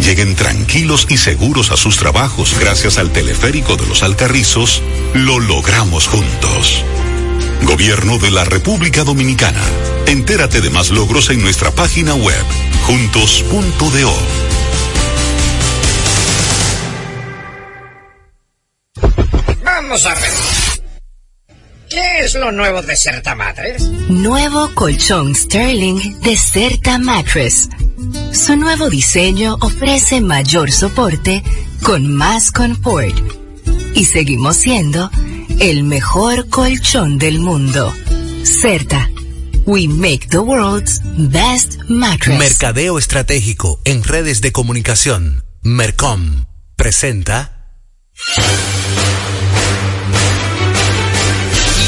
lleguen tranquilos y seguros a sus trabajos gracias al teleférico de los Alcarrizos, lo logramos juntos. Gobierno de la República Dominicana. Entérate de más logros en nuestra página web, juntos.do. Vamos a ver. ¿Qué es lo nuevo de Certa Mattress? Nuevo colchón Sterling de Certa Mattress. Su nuevo diseño ofrece mayor soporte con más confort. Y seguimos siendo el mejor colchón del mundo. Certa. We make the world's best mattress. Mercadeo estratégico en redes de comunicación. Mercom presenta.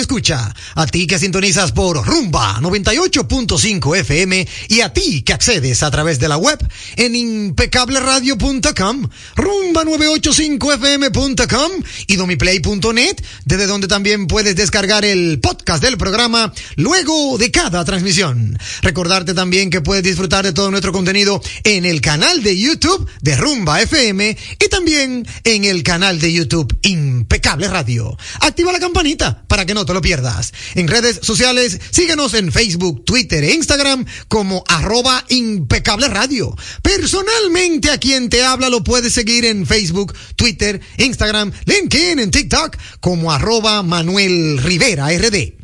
Escucha. A ti que sintonizas por Rumba 98.5 FM y a ti que accedes a través de la web en impecableradio.com, rumba985fm.com y domiplay.net, desde donde también puedes descargar el podcast del programa luego de cada transmisión. Recordarte también que puedes disfrutar de todo nuestro contenido en el canal de YouTube de Rumba FM y también en el canal de YouTube Impecable Radio. Activa la campanita para que no te lo pierdas. En redes sociales, síguenos en Facebook, Twitter e Instagram como arroba impecable radio. Personalmente a quien te habla lo puedes seguir en Facebook, Twitter, Instagram, LinkedIn, en TikTok como arroba Manuel Rivera RD.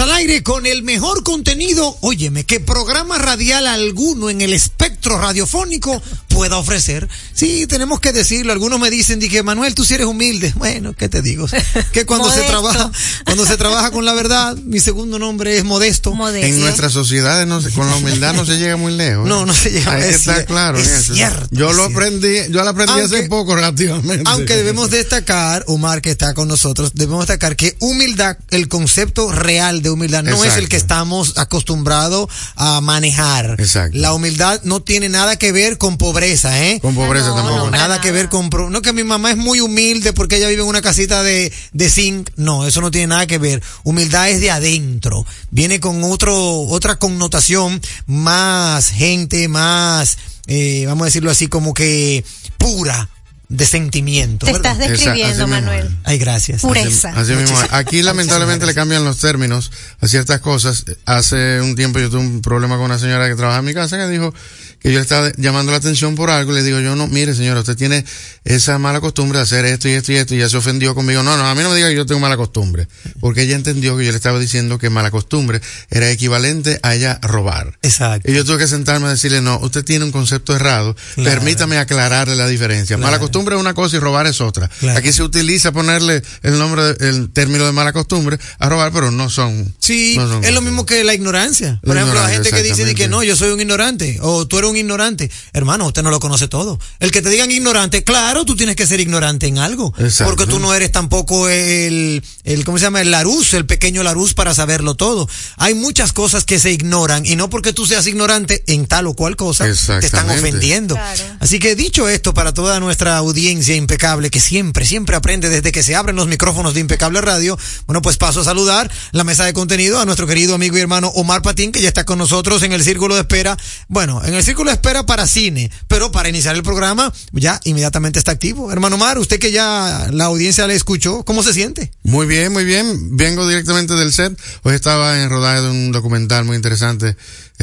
Al aire con el mejor contenido. Óyeme, que programa radial alguno en el espectro radiofónico pueda ofrecer. Sí, tenemos que decirlo. Algunos me dicen, dije, Manuel, tú sí eres humilde. Bueno, ¿qué te digo? Que cuando se trabaja, cuando se trabaja con la verdad, mi segundo nombre es modesto. Modesto. En nuestras sociedades no se- con la humildad no se llega muy lejos. ¿eh? No, no se llega Hay que es estar cier- claro en es eso. cierto, Yo es lo cierto. aprendí, yo lo aprendí hace poco relativamente. Aunque debemos destacar, Omar, que está con nosotros, debemos destacar que humildad, el concepto real de humildad, no es el que estamos acostumbrados a manejar. Exacto. La humildad no tiene nada que ver con pobreza, ¿eh? Con pobreza No, tampoco. No, nada que ver con... No que mi mamá es muy humilde porque ella vive en una casita de, de zinc. No, eso no tiene nada que ver. Humildad es de adentro. Viene con otro, otra connotación más gente, más, eh, vamos a decirlo así, como que pura de sentimiento. Te ¿verdad? estás describiendo, Manuel. Ay, gracias. Pureza. Así mismo. Muchísimas- Aquí lamentablemente le cambian los términos a ciertas cosas. Hace un tiempo yo tuve un problema con una señora que trabaja en mi casa que dijo que yo le estaba llamando la atención por algo. Le digo yo, no, mire señora, usted tiene esa mala costumbre de hacer esto y esto y esto. Y ella se ofendió conmigo. No, no, a mí no me diga que yo tengo mala costumbre. Porque ella entendió que yo le estaba diciendo que mala costumbre era equivalente a ella robar. Exacto. Y yo tuve que sentarme a decirle, no, usted tiene un concepto errado, Claro. permítame aclararle la diferencia. Mala costumbre es una cosa y robar es otra. Claro. Aquí se utiliza ponerle el nombre, de- el término de mala costumbre a robar, pero no son. Sí, no son es lo mismo que la ignorancia. Por La ejemplo, la gente que dice que no, yo soy un ignorante, o tú eres un ignorante. Hermano, usted no lo conoce todo. El que te digan ignorante, claro, tú tienes que ser ignorante en algo. Exacto. Porque tú no eres tampoco el, el, ¿cómo se llama? El Laruz, el pequeño Laruz para saberlo todo. Hay muchas cosas que se ignoran, y no porque tú seas ignorante en tal o cual cosa, te están ofendiendo. Claro. Así que dicho esto, para toda nuestra audiencia impecable, que siempre, siempre aprende desde que se abren los micrófonos de Impecable Radio, bueno, pues paso a saludar la mesa de contenido a nuestro querido amigo y hermano Omar Patín, que ya está con nosotros en el círculo de espera. Bueno, en el círculo de espera para cine, pero para iniciar el programa, ya inmediatamente está activo. Hermano Omar, usted que ya la audiencia le escuchó, ¿cómo se siente? Muy bien, muy bien. Vengo directamente del set. Hoy estaba en rodaje de un documental muy interesante.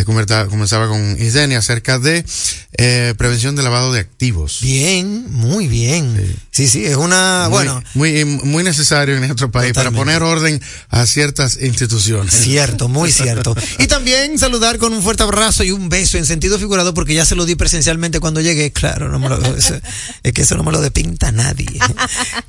Comenta- comenzaba con Isdenia acerca de eh, prevención de lavado de activos. Bien, muy bien. Sí, sí, es una, Muy- bueno, muy, muy necesario en nuestro país Totalmente. para poner orden a ciertas instituciones. Cierto, muy cierto. Y también saludar con un fuerte abrazo y un beso en sentido figurado porque ya se lo di presencialmente cuando llegué. Claro, no me lo, eso- es que eso no me lo depinta nadie.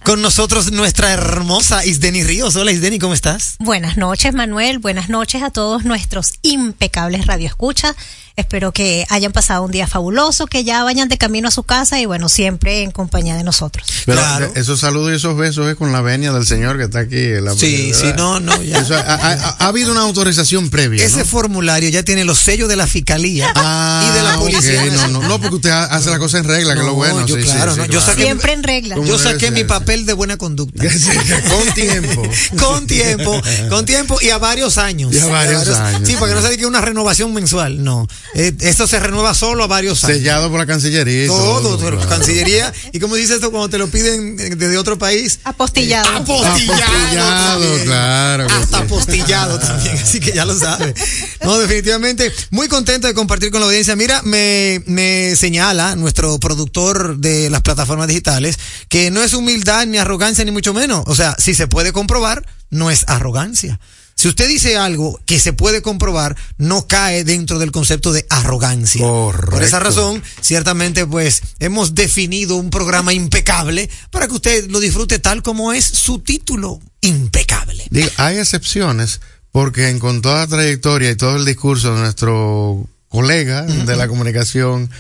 Con nosotros nuestra hermosa Isdeni Ríos. Hola Isdeni, ¿cómo estás? Buenas noches, Manuel. Buenas noches a todos nuestros impecables radioescuchas. Espero que hayan pasado un día fabuloso, que ya vayan de camino a su casa y bueno, siempre en compañía de nosotros. Pero Claro. esos saludos y esos besos es con la venia del señor que está aquí. en la Sí, sí, no, no, ya. Eso, ha, ha- ha habido una autorización previa. Ese ¿no? formulario ya tiene los sellos de la fiscalía Ah, y de la policía. no, no, no, porque usted ha- hace la cosa en regla, que es lo No, bueno. yo sí, claro, sí, no, sí, yo claro. saqué- Siempre en regla. ¿Cómo Yo saqué mi papel de buena conducta. con tiempo. con tiempo, con tiempo y a varios años. Y a varios años, Sí, para que no sí. se diga que una renovación mensual, no. Eh, esto se renueva solo a varios años. Sellado por la Cancillería. y Todo, todo, la claro. Cancillería. ¿Y cómo dice esto cuando te lo piden eh, desde otro país? Apostillado. Apostillado. Apostillado, también. claro Hasta sí. apostillado también, así que ya lo sabe. No, definitivamente, muy contento de compartir con la audiencia. Mira, me, me señala nuestro productor de las plataformas digitales que no es humildad ni arrogancia ni mucho menos. O sea, si se puede comprobar, no es arrogancia. Si usted dice algo que se puede comprobar, no cae dentro del concepto de arrogancia. Correcto. Por esa razón, ciertamente, pues, hemos definido un programa impecable para que usted lo disfrute tal como es su título, impecable. Digo, hay excepciones porque en- con toda la trayectoria y todo el discurso de nuestro colega de la comunicación,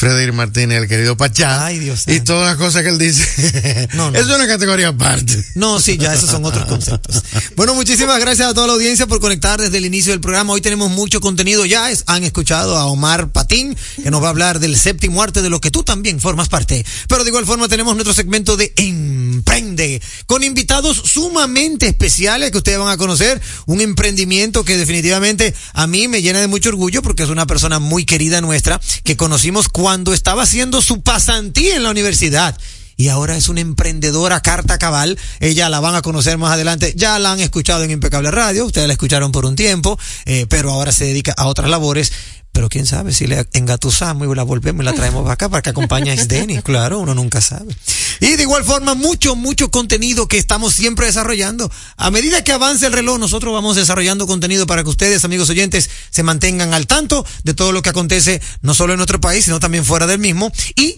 Frederick Martínez, el querido Pachá, Ay, Dios y santo. todas las cosas que él dice, No, no. es una categoría aparte. No, sí, ya esos son otros conceptos. Bueno, muchísimas gracias a toda la audiencia por conectar desde el inicio del programa. Hoy tenemos mucho contenido ya. Es- han escuchado a Omar Patín, que nos va a hablar del séptimo arte de lo que tú también formas parte. Pero de igual forma tenemos nuestro segmento de Emprende, con invitados sumamente especiales que ustedes van a conocer. Un emprendimiento que definitivamente a mí me llena de mucho orgullo porque es una persona muy querida nuestra que conocimos cuando estaba haciendo su pasantía en la universidad y ahora es una emprendedora carta cabal. Ella la van a conocer más adelante. Ya la han escuchado en Impecable Radio. Ustedes la escucharon por un tiempo, eh, pero ahora se dedica a otras labores. Pero quién sabe si le engatusamos y la volvemos y la traemos para acá para que acompañe a Isdeni. Claro, uno nunca sabe. Y de igual forma, mucho, mucho contenido que estamos siempre desarrollando. A medida que avance el reloj, nosotros vamos desarrollando contenido para que ustedes, amigos oyentes, se mantengan al tanto de todo lo que acontece, no solo en nuestro país, sino también fuera del mismo. Y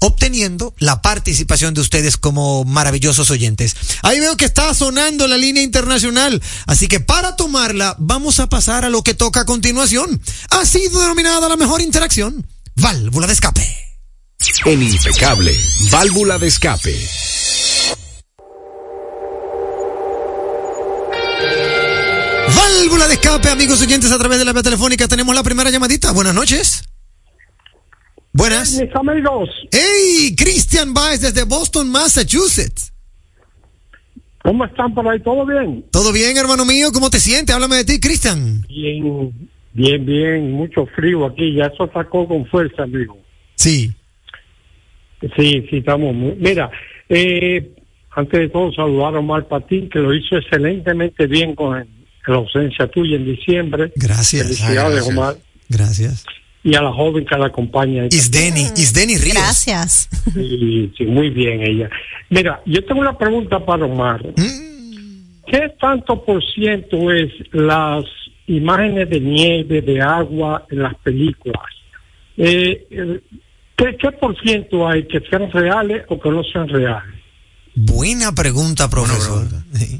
obteniendo la participación de ustedes como maravillosos oyentes. Ahí veo que está sonando la línea internacional, así que para tomarla vamos a pasar a lo que toca a continuación. Ha sido denominada la mejor interacción, válvula de escape. En impecable, válvula de escape. Válvula de escape, amigos oyentes, a través de la vía telefónica tenemos la primera llamadita. Buenas noches. Buenas. Mis amigos. Hey, Christian Baez desde Boston, Massachusetts. ¿Cómo están por ahí? ¿Todo bien? Todo bien, hermano mío. ¿Cómo te sientes? Háblame de ti, Christian. Bien, bien, bien. Mucho frío aquí. Ya eso sacó con fuerza, amigo. Sí. Sí, sí, estamos muy... Mira, eh, antes de todo saludar a Omar Patín, que lo hizo excelentemente bien con la ausencia tuya en diciembre. Gracias. Felicidades, Gracias. Omar. Gracias. Y a la joven que la acompaña. Isdeni, Isdeni Ríos. Gracias. Sí, sí, muy bien ella. Mira, yo tengo una pregunta para Omar. ¿Qué tanto por ciento es las imágenes de nieve, de agua en las películas? Eh, eh, ¿qué, ¿Qué por ciento hay que sean reales o que no sean reales? Buena pregunta, profesor.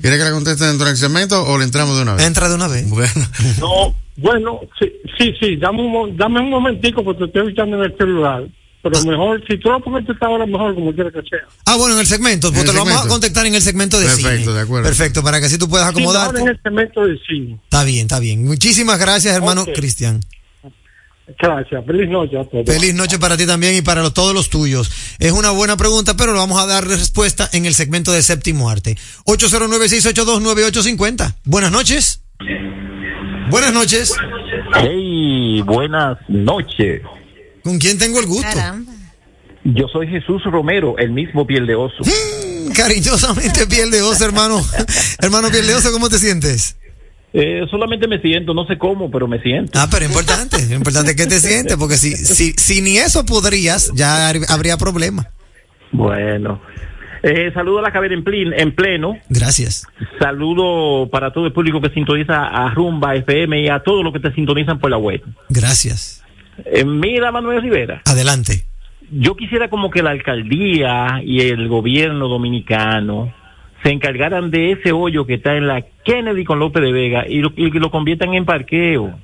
¿Quiere que la conteste dentro del segmento o le entramos de una vez? Entra de una vez. Bueno. No, bueno, sí, sí, sí, dame un, mo- dame un momentico porque te estoy escuchando en el celular. Pero mejor, si tú lo pones esta hora, mejor como quiera que sea. Ah, bueno, en el segmento. Pues En te lo vamos a contactar en el segmento de Perfecto, cine. de acuerdo. Perfecto, para que así tú puedas Sí, mejor acomodarte. en el segmento de cine. Está bien, está bien. Muchísimas gracias, hermano. Cristian. Gracias, feliz noche a todos. Feliz noche para ti también y para los- todos los tuyos. Es una buena pregunta, pero lo vamos a dar respuesta en el segmento de séptimo arte. 809-682-9850. Buenas noches. Buenas noches. Hey, buenas noches. ¿Con quién tengo el gusto? Caramba. Yo soy Jesús Romero, el mismo piel de oso. Mm, Cariñosamente, piel de oso, hermano. hermano, piel de oso, ¿cómo te sientes? Eh, solamente me siento, no sé cómo, pero me siento. Ah, pero es importante, es importante que te sientes, porque si, si, si ni eso podrías, ya habría problema. Bueno. Eh, saludo a la cabina en, plin- en pleno. Gracias. Saludo para todo el público que sintoniza a Rumba FM y a todos los que te sintonizan por la web. Gracias. Eh, mira, Manuel Rivera. Adelante. Yo quisiera como que la alcaldía y el gobierno dominicano se encargaran de ese hoyo que está en la Kennedy con López de Vega y lo, y lo conviertan en parqueo.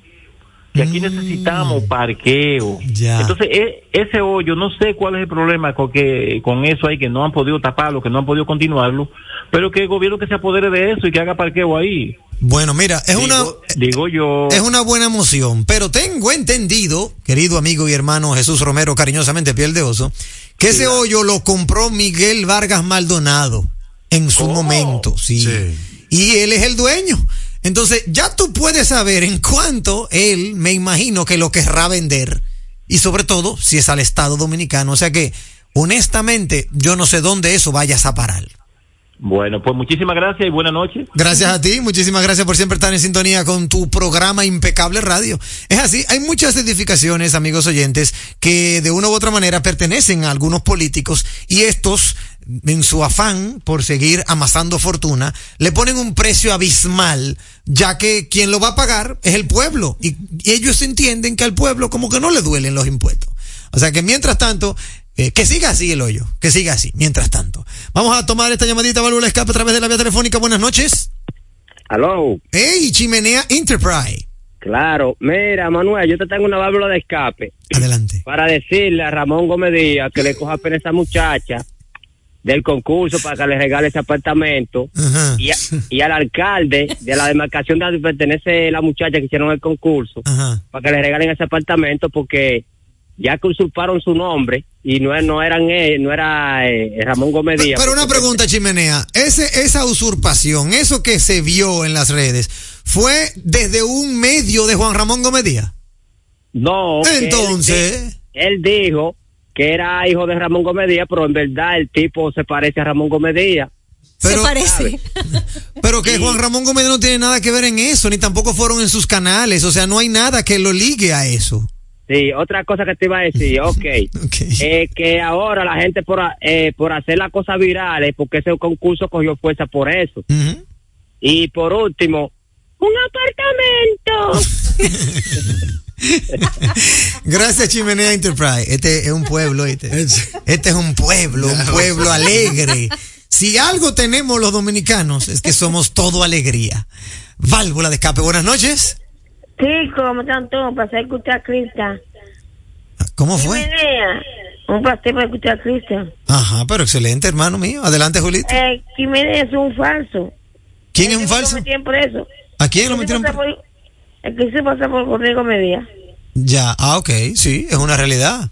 Que aquí necesitamos parqueo. Ya. Entonces, e- ese hoyo, no sé cuál es el problema con, que, con eso ahí, que no han podido taparlo, que no han podido continuarlo, pero que el gobierno que se apodere de eso y que haga parqueo ahí. Bueno, mira, es una, Digo, digo yo. es una buena moción, pero tengo entendido, querido amigo y hermano Jesús Romero, cariñosamente piel de oso, que ese hoyo lo compró Miguel Vargas Maldonado en su momento, sí. Sí. Y él es el dueño. Entonces, ya tú puedes saber en cuánto él, me imagino que lo querrá vender. Y sobre todo, si es al Estado Dominicano. O sea que, honestamente, yo no sé dónde eso vayas a parar. Bueno, pues muchísimas gracias y buenas noches. Gracias a ti, muchísimas gracias por siempre estar en sintonía con tu programa Impecable Radio. Es así, hay muchas edificaciones, amigos oyentes, que de una u otra manera pertenecen a algunos políticos y estos, en su afán por seguir amasando fortuna, le ponen un precio abismal, ya que quien lo va a pagar es el pueblo y ellos entienden que al pueblo como que no le duelen los impuestos. O sea que mientras tanto, eh, que siga así el hoyo, que siga así, mientras tanto. Vamos a tomar esta llamadita válvula escape a través de la vía telefónica. Buenas noches. Aló. Hey, Chimenea Enterprise. Claro, mira, Manuel, yo te tengo una válvula de escape. Adelante. Para decirle a Ramón Gómez Díaz que le coja pena a esa muchacha del concurso para que le regale ese apartamento. Ajá. Y, a- y al alcalde de la demarcación de donde pertenece la muchacha que hicieron el concurso, Ajá. para que le regalen ese apartamento porque ya que usurparon su nombre y no, no eran él, no era eh, Ramón Gómez Díaz. Pero una pregunta, Chimenea. Ese, esa usurpación, eso que se vio en las redes, ¿fue desde un medio de Juan Ramón Gómez Díaz? No. él- Entonces. Él, dijo que era hijo de Ramón Gómez Díaz, pero en verdad el tipo se parece a Ramón Gómez Díaz. Pero- Se parece. Pero que Juan Ramón Gómez no tiene nada que ver en eso, ni tampoco fueron en sus canales. O sea, no hay nada que lo ligue a eso. Sí, otra cosa que te iba a decir, ok, eh, que ahora la gente por, eh, por hacer las cosas virales, porque ese concurso cogió fuerza por eso. Y por último, un apartamento. Gracias, Chimenea Enterprise. Este es un pueblo. Este es un pueblo, un pueblo alegre. Si algo tenemos los dominicanos es que somos todo alegría. Válvula de escape, buenas noches. Sí, ¿cómo están todos? Un placer escuchar a Cristian. ¿Cómo fue? Quimenea, Un placer para escuchar a Cristian. Ajá, pero excelente, hermano mío. Adelante, Julito. Eh, es un falso. ¿Quién es un Lo falso? preso. ¿A quién lo metieron? por- El que se pasa por Rodrigo Medía. Ya, ah, ok, sí, es una realidad.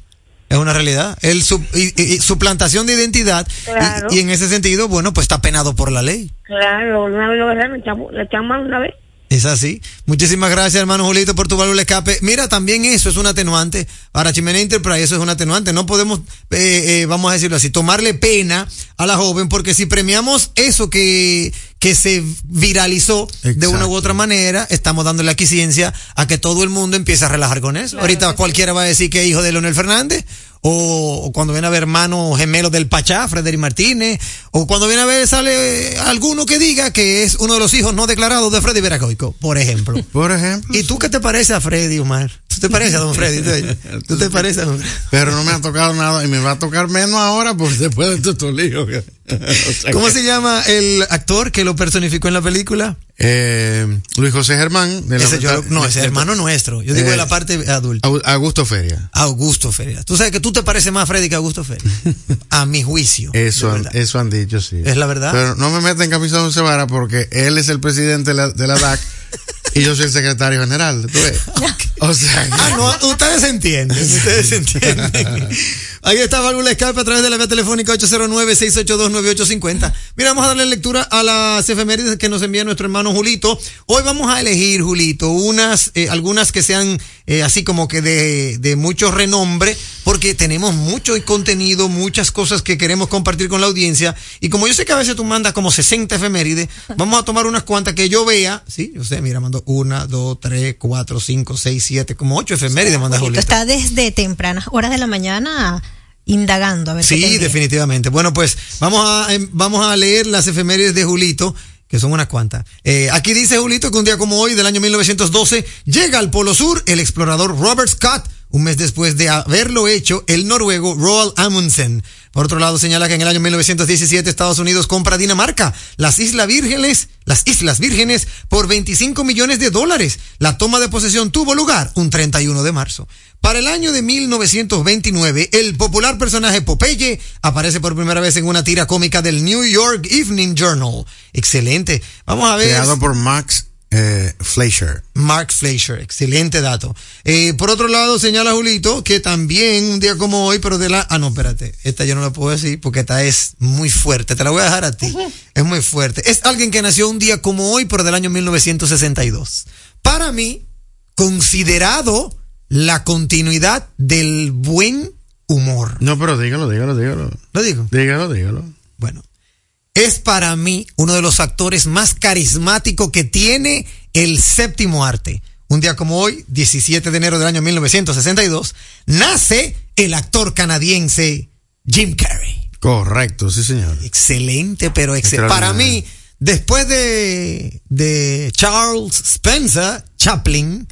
Es una realidad. El su, y- y- suplantación de identidad. y- Claro. Y, en ese sentido, bueno, pues está penado por la ley. Claro, una vez lo agarraron, le echamos- le echamos mano una vez. Es así. Muchísimas gracias, hermano Julito, por tu válvula de escape. Mira, también eso es un atenuante. Para Chimenea Enterprise eso es un atenuante. No podemos, eh, eh, vamos a decirlo así, tomarle pena a la joven porque si premiamos eso que, que se viralizó de una u otra manera, estamos dándole aquí ciencia a que todo el mundo empiece a relajar con eso. Ahorita cualquiera va a decir que es hijo de Leonel Fernández. O, o cuando viene a ver hermano gemelo del Pachá, Frederick Martínez, o cuando viene a ver sale alguno que diga que es uno de los hijos no declarados de Freddy Veracoico, por ejemplo. Por ejemplo. ¿Y tú qué te parece a Freddy, Omar? ¿Tú te pareces a don Freddy? ¿Tú, tú te pareces a don Freddy? Pero no me ha tocado nada y me va a tocar menos ahora porque después de estos líos. que- o sea ¿Cómo que- se llama el actor que lo personificó en la película? Eh, Luis José Germán. de la- Ese yo- no, ese es hermano nuestro. Yo digo de la parte adulta. Au- Augusto Feria. Augusto Feria. Tú sabes que tú te pareces más a Freddy que Augusto Feria. A mi juicio. Eso, han, eso han dicho, sí. Es la verdad. Pero no me meten camisa de once varas porque él es el presidente de la, de la DAC y yo soy el secretario general. ¿tú ves? O sea, Ah, no, ustedes se entienden, ustedes se entienden. Ahí está válvula escape a través de la vía telefónica 809-682-9850. Mira, vamos a darle lectura a las efemérides que nos envía nuestro hermano Julito. Hoy vamos a elegir, Julito, unas, eh, algunas que sean eh, así como que de, de mucho renombre, porque tenemos mucho contenido, muchas cosas que queremos compartir con la audiencia. Y como yo sé que a veces tú mandas como 60 efemérides, vamos a tomar unas cuantas que yo vea, sí, yo sé, mira, mando una, dos, tres, cuatro, cinco, seis, siete, como ocho efemérides manda Julito Julito. está desde tempranas horas de la mañana indagando a ver Sí, definitivamente. Bueno, pues vamos a, em, vamos a leer las efemérides de Julito, que son unas cuantas. Eh, aquí dice Julito que un día como hoy, del año 1912, llega al Polo Sur el explorador Robert Scott, un mes después de haberlo hecho el noruego Roald Amundsen. Por otro lado, señala que en el año 1917 Estados Unidos compra Dinamarca, las Islas Vírgenes, las Islas Vírgenes, por 25 millones de dólares. La toma de posesión tuvo lugar un 31 de marzo. Para el año de 1929, el popular personaje Popeye aparece por primera vez en una tira cómica del New York Evening Journal. Excelente. Vamos a ver. creado por Max eh, Fleischer. Mark Fleischer, excelente dato. Eh, por otro lado, señala Julito que también un día como hoy, pero de la... Ah, no, espérate, esta yo no la puedo decir porque esta es muy fuerte, te la voy a dejar a ti. Es muy fuerte. Es alguien que nació un día como hoy, pero del año 1962. Para mí, considerado la continuidad del buen humor. No, pero dígalo, dígalo, dígalo. ¿Lo digo? Dígalo, dígalo. Bueno, es para mí uno de los actores más carismáticos que tiene el séptimo arte. Un día como hoy, 17 de enero del año 1962, nace el actor canadiense Jim Carrey. Correcto, sí, señor. Excelente, pero excelente. Para mí, después de, de Charles Spencer, Chaplin,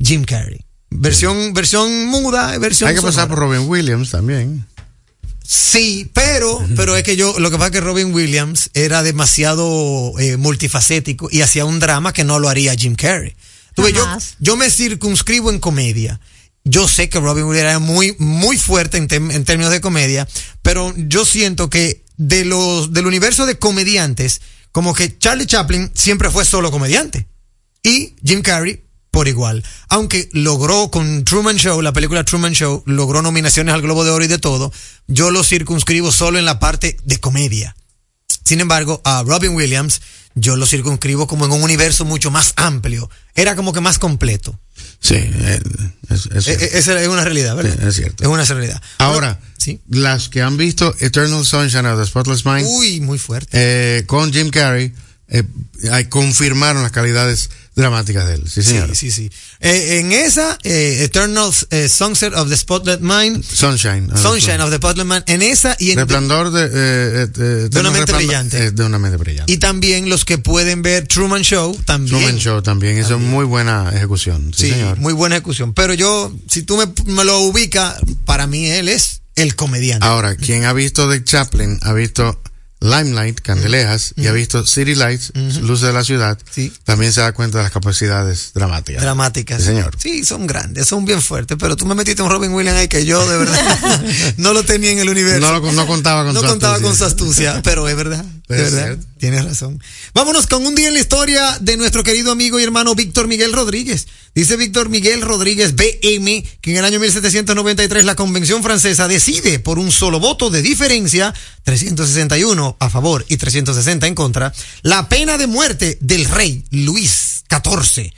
Jim Carrey. Versión, versión muda, versión Hay que pasar por Robin Williams también. Sí, pero, pero es que yo, lo que pasa es que Robin Williams era demasiado eh, multifacético y hacía un drama que no lo haría Jim Carrey. Tú ves, yo, yo me circunscribo en comedia. Yo sé que Robin Williams era muy, muy fuerte en, en términos de comedia, pero yo siento que de los, del universo de comediantes, como que Charlie Chaplin siempre fue solo comediante. Y Jim Carrey por igual. Aunque logró con Truman Show, la película Truman Show, logró nominaciones al Globo de Oro y de todo, yo lo circunscribo solo en la parte de comedia. Sin embargo, a Robin Williams, yo lo circunscribo como en un universo mucho más amplio. Era como que más completo. Sí, eh, es, es, Eh, eh, Esa es una realidad, ¿verdad? Sí, es cierto. Es una realidad. Ahora, sí. las que han visto Eternal Sunshine of the Spotless Mind Uy, muy fuerte. eh, con Jim Carrey, eh, confirmaron las calidades dramáticas de él. Sí, señor. Sí, sí, sí. Eh, en esa, eh, Eternal eh, Sunset of the Spotlight Mind, Sunshine. Sunshine of the Spotlight Mind, en esa y en Resplandor de, De una mente brillante. de una mente brillante. y también los que pueden ver Truman Show también. Truman Show también, eso es muy buena ejecución. Sí, Sí, señor. muy buena ejecución. Pero yo, si tú me, me lo ubicas, para mí él es el comediante. Ahora, quien ha visto The Chaplin, ha visto Limelight, Candelejas, y ha visto City Lights, Luces de la Ciudad, también se da cuenta de las capacidades dramáticas. dramáticas. Sí, señor. Sí, son grandes, son bien fuertes, pero tú me metiste un Robin Williams ahí que yo de verdad no lo tenía en el universo. No, lo- no contaba con No su contaba astucia. con su astucia, pero es verdad. Es verdad. Tienes razón. Vámonos con un día en la historia de nuestro querido amigo y hermano Víctor Miguel Rodríguez. Dice Víctor Miguel Rodríguez BM que en el año 1793 la Convención Francesa decide por un solo voto de diferencia, 361 a favor y 360 en contra, la pena de muerte del rey Luis XIV.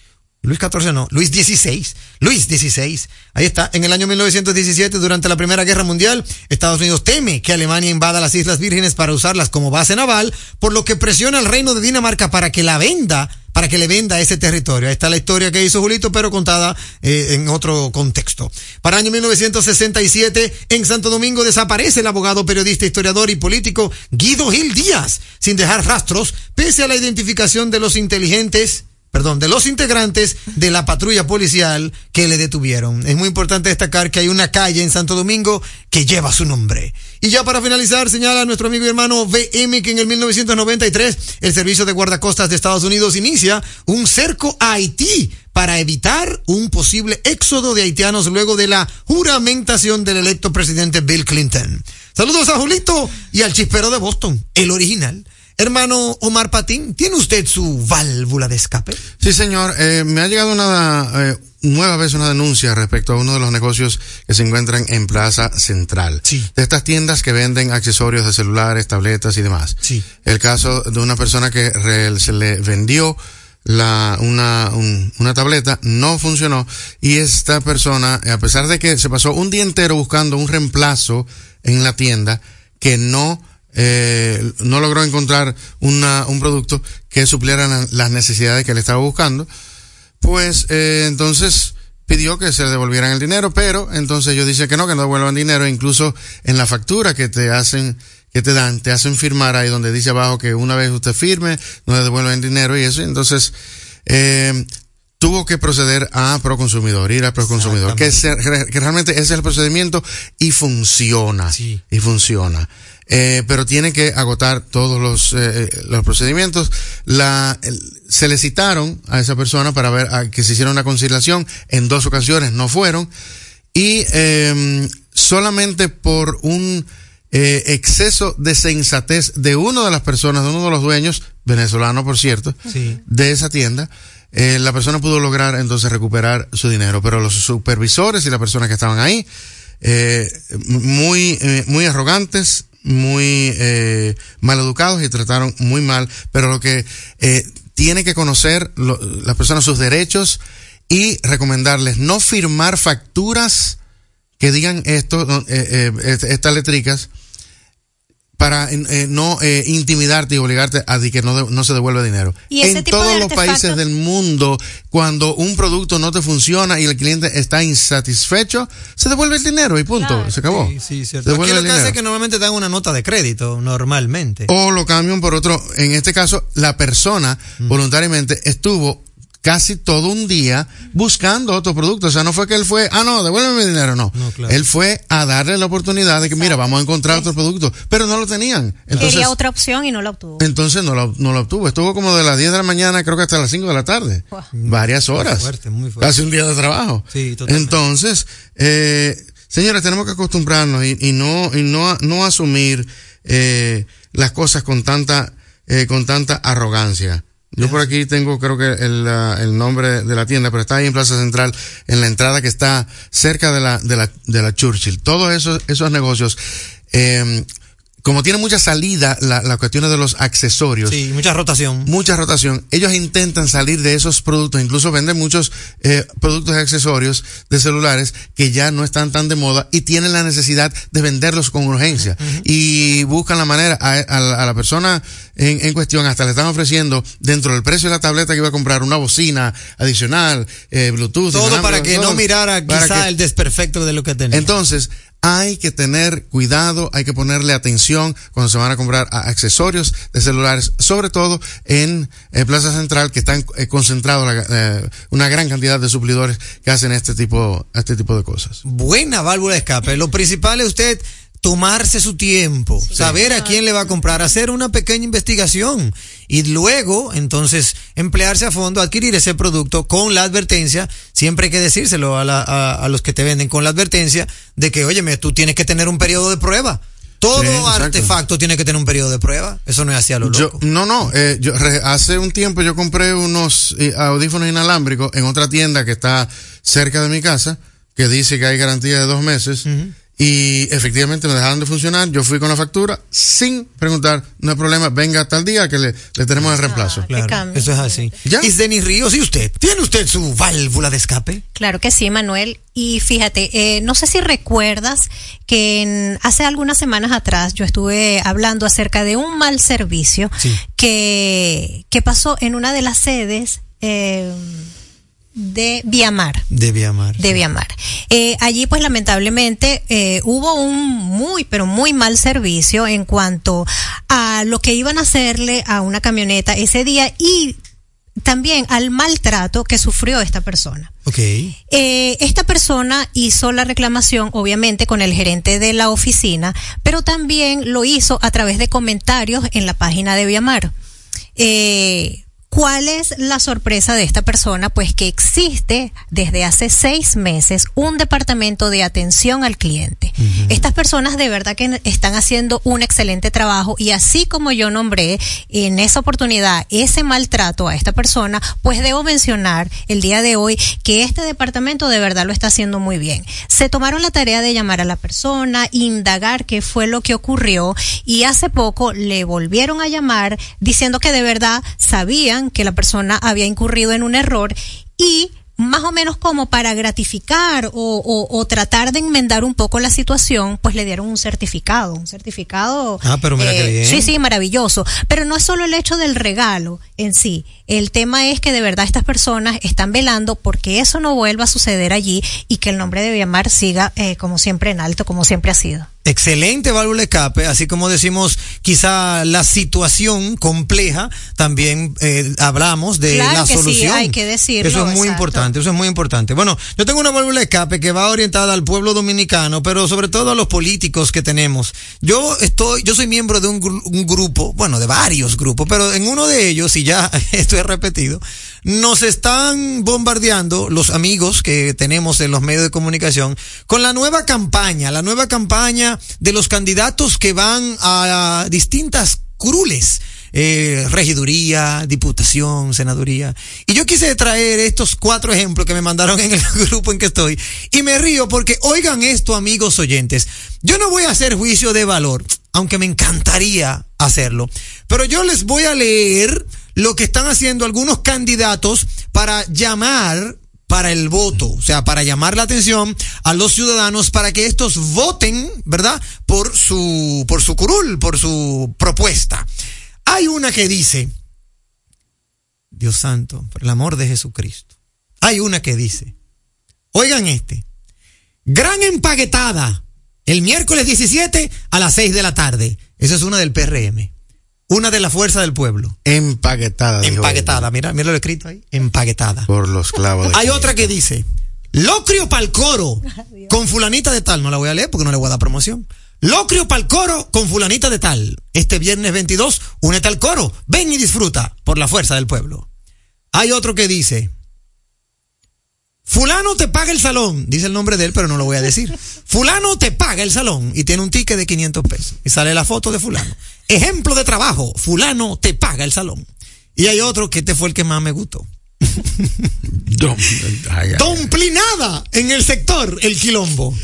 Luis XIV no, Luis XVI. Luis XVI. Ahí está. En el año 1917, durante la Primera Guerra Mundial, Estados Unidos teme que Alemania invada las Islas Vírgenes para usarlas como base naval, por lo que presiona al reino de Dinamarca para que la venda, para que le venda ese territorio. Ahí está la historia que hizo Julito, pero contada eh, en otro contexto. Para el año 1967, en Santo Domingo desaparece el abogado, periodista, historiador y político Guido Gil Díaz, sin dejar rastros, pese a la identificación de los inteligentes perdón, de los integrantes de la patrulla policial que le detuvieron. Es muy importante destacar que hay una calle en Santo Domingo que lleva su nombre. Y ya para finalizar, señala nuestro amigo y hermano VM que en el 1993 el Servicio de Guardacostas de Estados Unidos inicia un cerco a Haití para evitar un posible éxodo de haitianos luego de la juramentación del electo presidente Bill Clinton. Saludos a Julito y al chispero de Boston, el original. Hermano Omar Patín, ¿tiene usted su válvula de escape? Sí, señor. Eh, me ha llegado una eh, nueva vez una denuncia respecto a uno de los negocios que se encuentran en Plaza Central. De estas tiendas que venden accesorios de celulares, tabletas y demás. Sí. El caso de una persona que re- se le vendió la, una, un- una tableta, no funcionó y esta persona, a pesar de que se pasó un día entero buscando un reemplazo en la tienda, que no eh, no logró encontrar una, un producto que supliera la- las necesidades que él estaba buscando, pues eh, entonces pidió que se le devolvieran el dinero, pero entonces ellos dicen que no, que no devuelvan dinero, incluso en la factura que te hacen, que te dan, te hacen firmar ahí donde dice abajo que una vez usted firme, no le devuelven dinero y eso, entonces, eh, tuvo que proceder a Proconsumidor, ir a Proconsumidor, que, se- que realmente ese es el procedimiento y funciona, y funciona. Eh, pero tiene que agotar todos los, eh, los procedimientos. La, el- se le citaron a esa persona para ver a que se hiciera una conciliación. En dos ocasiones no fueron. Y eh, solamente por un eh, exceso de sensatez de una de las personas, de uno de los dueños, venezolano por cierto, Sí. de esa tienda, eh, la persona pudo lograr entonces recuperar su dinero, pero los supervisores y las personas que estaban ahí, eh, muy, eh, muy arrogantes, muy eh, mal educados y trataron muy mal, pero lo que eh, tiene que conocer lo- las personas sus derechos y recomendarles no firmar facturas que digan esto, eh, eh, est- estas letricas, para eh, no eh, intimidarte y obligarte a que no, de- no se devuelva dinero. Y En todos los países del mundo, cuando un producto no te funciona y el cliente está insatisfecho, se devuelve el dinero y punto, se acabó. Sí, sí, cierto. Aquí lo que hace es que normalmente dan una nota de crédito, normalmente. O lo cambian por otro, en este caso, la persona voluntariamente estuvo casi todo un día buscando otro producto. O sea, no fue que él fue, ah, no, devuélveme mi dinero, no. claro. Él fue a darle la oportunidad de que, mira, vamos a encontrar otro producto, pero no lo tenían. Entonces, Quería otra opción y no la obtuvo. entonces no lo, no lo obtuvo. Estuvo como de las 10 de la mañana, creo que hasta las 5 de la tarde. Varias horas. fuerte, muy fuerte. Casi un día de trabajo. Sí, totalmente. Entonces, eh, señores, tenemos que acostumbrarnos y, y no, y no, no asumir eh, las cosas con tanta, eh, con tanta arrogancia. Yo por aquí tengo, creo que el, el nombre de la tienda, pero está ahí en Plaza Central, en la entrada que está cerca de la, de la, de la Churchill. Todos esos, esos negocios, eh, como tiene mucha salida la, la cuestión de los accesorios. Sí, mucha rotación. Mucha rotación. Ellos intentan salir de esos productos, incluso venden muchos eh, productos y accesorios de celulares que ya no están tan de moda y tienen la necesidad de venderlos con urgencia. Y buscan la manera, a, a la- a la persona en, en cuestión hasta le están ofreciendo dentro del precio de la tableta que iba a comprar una bocina adicional, eh, Bluetooth. Todo para que todo, no mirara quizá que- el desperfecto de lo que tenía. entonces, hay que tener cuidado, hay que ponerle atención cuando se van a comprar accesorios de celulares, sobre todo en Plaza Central, que están eh, concentrados eh, una gran cantidad de suplidores que hacen este tipo, este tipo de cosas. Buena válvula de escape. Lo principal es usted tomarse su tiempo, saber a quién le va a comprar, hacer una pequeña investigación y luego entonces emplearse a fondo, adquirir ese producto con la advertencia, siempre hay que decírselo a, la- a, a los que te venden con la advertencia de que, óyeme, tú tienes que tener un periodo de prueba. Todo Sí, artefacto tiene que tener un periodo de prueba. Eso no es así a lo Yo, loco. no, no, eh, yo re- hace un tiempo yo compré unos eh, audífonos inalámbricos en otra tienda que está cerca de mi casa, que dice que hay garantía de dos meses. Y efectivamente me dejaron de funcionar. Yo fui con la factura sin preguntar, no hay problema, venga tal día que le, le tenemos el reemplazo. Claro, eso es así. ¿Y Denis Ríos y usted? ¿Tiene usted su válvula de escape? Claro que sí, Manuel. Y fíjate, eh, no sé si recuerdas que en- hace algunas semanas atrás yo estuve hablando acerca de un mal servicio que, que pasó en una de las sedes eh, de Viamar De Viamar. de Viamar. Eh, allí, pues lamentablemente, eh, hubo un muy, pero muy mal servicio en cuanto a lo que iban a hacerle a una camioneta ese día y también al maltrato que sufrió esta persona. Ok. Eh, esta persona hizo la reclamación, obviamente, con el gerente de la oficina, pero también lo hizo a través de comentarios en la página de Viamar. Eh, ¿Cuál es la sorpresa de esta persona? Pues que existe desde hace seis meses un departamento de atención al cliente. Estas personas de verdad que están haciendo un excelente trabajo y así como yo nombré en esa oportunidad ese maltrato a esta persona, pues debo mencionar el día de hoy que este departamento de verdad lo está haciendo muy bien. Se tomaron la tarea de llamar a la persona, indagar qué fue lo que ocurrió y hace poco le volvieron a llamar diciendo que de verdad sabían que la persona había incurrido en un error y más o menos como para gratificar o, o- o tratar de enmendar un poco la situación, pues le dieron un certificado, un certificado. Ah, pero mira qué bien. Sí, sí, maravilloso. Pero no es solo el hecho del regalo en sí. El tema es que de verdad estas personas están velando porque eso no vuelva a suceder allí y que el nombre de Viamar siga eh, como siempre en alto, como siempre ha sido. Excelente válvula de escape, así como decimos quizá la situación compleja, también eh, hablamos de Claro la que sí, solución. hay que decirlo, Eso es muy exacto. importante, eso es muy importante. Bueno, yo tengo una válvula de escape que va orientada al pueblo dominicano, pero sobre todo a los políticos que tenemos. Yo estoy, yo soy miembro de un, gru- un grupo, bueno, de varios grupos, pero en uno de ellos, y ya esto es repetido, nos están bombardeando los amigos que tenemos en los medios de comunicación con la nueva campaña, la nueva campaña de los candidatos que van a distintas curules. eh, regiduría, diputación, senaduría. Y yo quise traer estos cuatro ejemplos que me mandaron en el grupo en que estoy. Y me río porque oigan esto, amigos oyentes. Yo no voy a hacer juicio de valor, aunque me encantaría hacerlo. Pero yo les voy a leer lo que están haciendo algunos candidatos para llamar para el voto, o sea, para llamar la atención a los ciudadanos para que estos voten, ¿verdad? Por su, por su curul, por su propuesta. Hay una que dice, Dios santo, por el amor de Jesucristo. Hay una que dice, oigan este, gran empaquetada, el miércoles 17 a las 6 de la tarde. Esa es una del PRM. Una de la fuerza del pueblo. Empaquetada. Empaquetada, mira, mira lo escrito ahí. Empaquetada. Por los clavos de Hay otra que dice, locrio pa'l coro, con fulanita de tal. No la voy a leer porque no le voy a dar promoción. Locrio pa'l coro, con fulanita de tal. Este viernes 22, únete al coro. Ven y disfruta por la fuerza del pueblo. Hay otro que dice, Fulano te paga el salón. Dice el nombre de él, pero no lo voy a decir. Fulano te paga el salón y tiene un ticket de 500 pesos. Y sale la foto de fulano. Ejemplo de trabajo. Fulano te paga el salón. Y hay otro que este fue el que más me gustó. Ay, ay, Domplinada en el sector El Quilombo.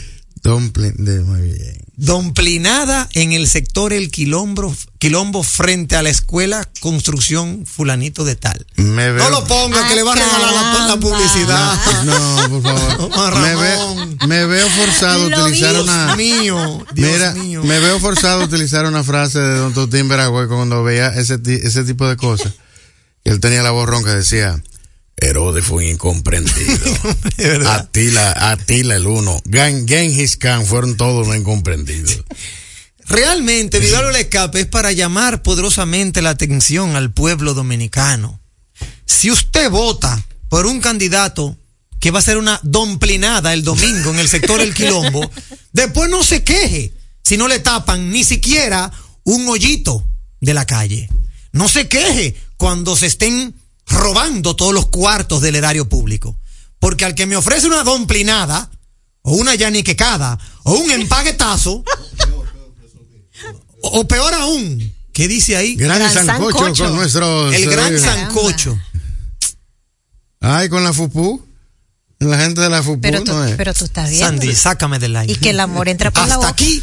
De- muy bien. Domplinada en el sector El Quilombo, Quilombo frente a la escuela Construcción Fulanito de Tal. Me veo, No lo ponga, que le va a regalar la, la publicidad. No, por favor. me, ve- me veo forzado a utilizar vi. una. Dios mío, Dios Mira, mío. me veo forzado a utilizar una frase de Don Totín Veragüe cuando veía ese, ese tipo de cosas. Él tenía la voz ronca, decía. Herodes fue un incomprendido. Atila, Atila el uno. Genghis Khan fueron todos los incomprendidos. Realmente, Vidal el escape es para llamar poderosamente la atención al pueblo dominicano. Si usted vota por un candidato que va a ser una domplinada el domingo en el sector El Quilombo, después no se queje si no le tapan ni siquiera un hoyito de la calle. No se queje cuando se estén robando todos los cuartos del erario público. Porque al que me ofrece una domplinada, o una yaniquecada, o un empaguetazo, o, o peor aún, ¿qué dice ahí? Gran sancocho, con nuestros. El gran eh, sancocho. Ay, con la FUPU. La gente de la FUPU. Pero tú, no es. pero tú estás viendo. Sandy, sácame del aire. Y que el amor entra por la Hasta boca. aquí,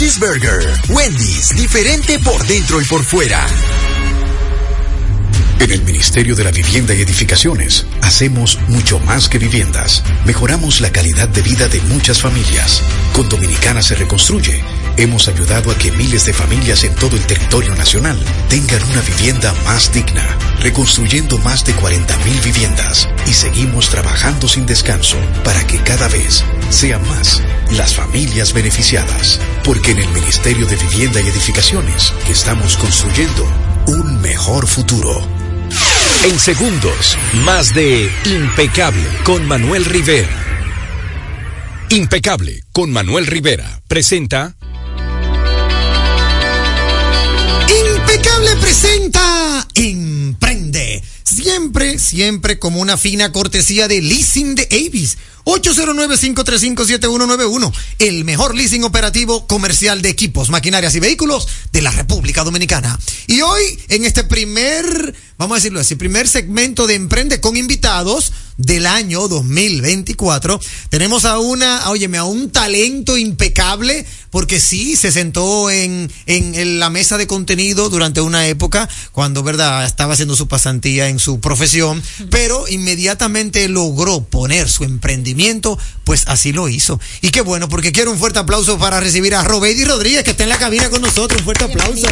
Wendy's, diferente por dentro y por fuera. En el Ministerio de la Vivienda y Edificaciones hacemos mucho más que viviendas. Mejoramos la calidad de vida de muchas familias. Con Dominicana se reconstruye. Hemos ayudado a que miles de familias en todo el territorio nacional tengan una vivienda más digna, reconstruyendo más de 40.000 viviendas y seguimos trabajando sin descanso para que cada vez sean más las familias beneficiadas. Porque en el Ministerio de Vivienda y Edificaciones estamos construyendo un mejor futuro. En segundos, más de Impecable con Manuel Rivera. Impecable con Manuel Rivera presenta presenta Emprende. siempre, siempre como una fina cortesía de Leasing de Avis. 809-535-7191, el mejor leasing operativo comercial de equipos, maquinarias y vehículos de la República Dominicana. Y hoy, en este primer, vamos a decirlo así, primer segmento de Emprende con invitados del año 2024, tenemos a una, óyeme, a un talento impecable, porque sí, se sentó en, en, en la mesa de contenido durante una época, cuando, verdad, estaba haciendo su pasantía en su profesión, pero inmediatamente logró poner su emprendimiento pues así lo hizo. Y qué bueno, porque quiero un fuerte aplauso para recibir a Robeidi Rodríguez, que está en la cabina con nosotros. Un fuerte aplauso.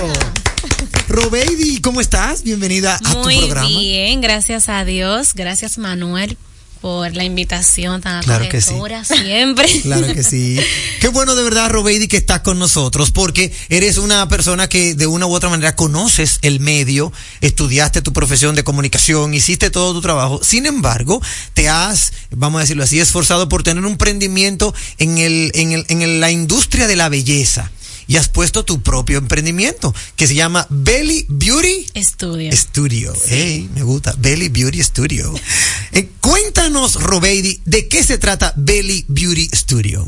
Robeidi, ¿cómo estás? Bienvenida a Muy tu programa. bien, gracias a Dios. Gracias, Manuel, por la invitación tan Claro que sí. siempre. Claro que sí. Qué bueno de verdad, Robeidi, que estás con nosotros, porque eres una persona que de una u otra manera conoces el medio, estudiaste tu profesión de comunicación, hiciste todo tu trabajo. Sin embargo, te has, vamos a decirlo así, esforzado por tener un emprendimiento en, el, en, el, en el- la industria de la belleza. Y has puesto tu propio emprendimiento, que se llama Belly Beauty Estudio. Studio. Ey, me gusta. Belly Beauty Studio. Eh, cuéntanos, Robeidi, ¿de qué se trata Belly Beauty Studio?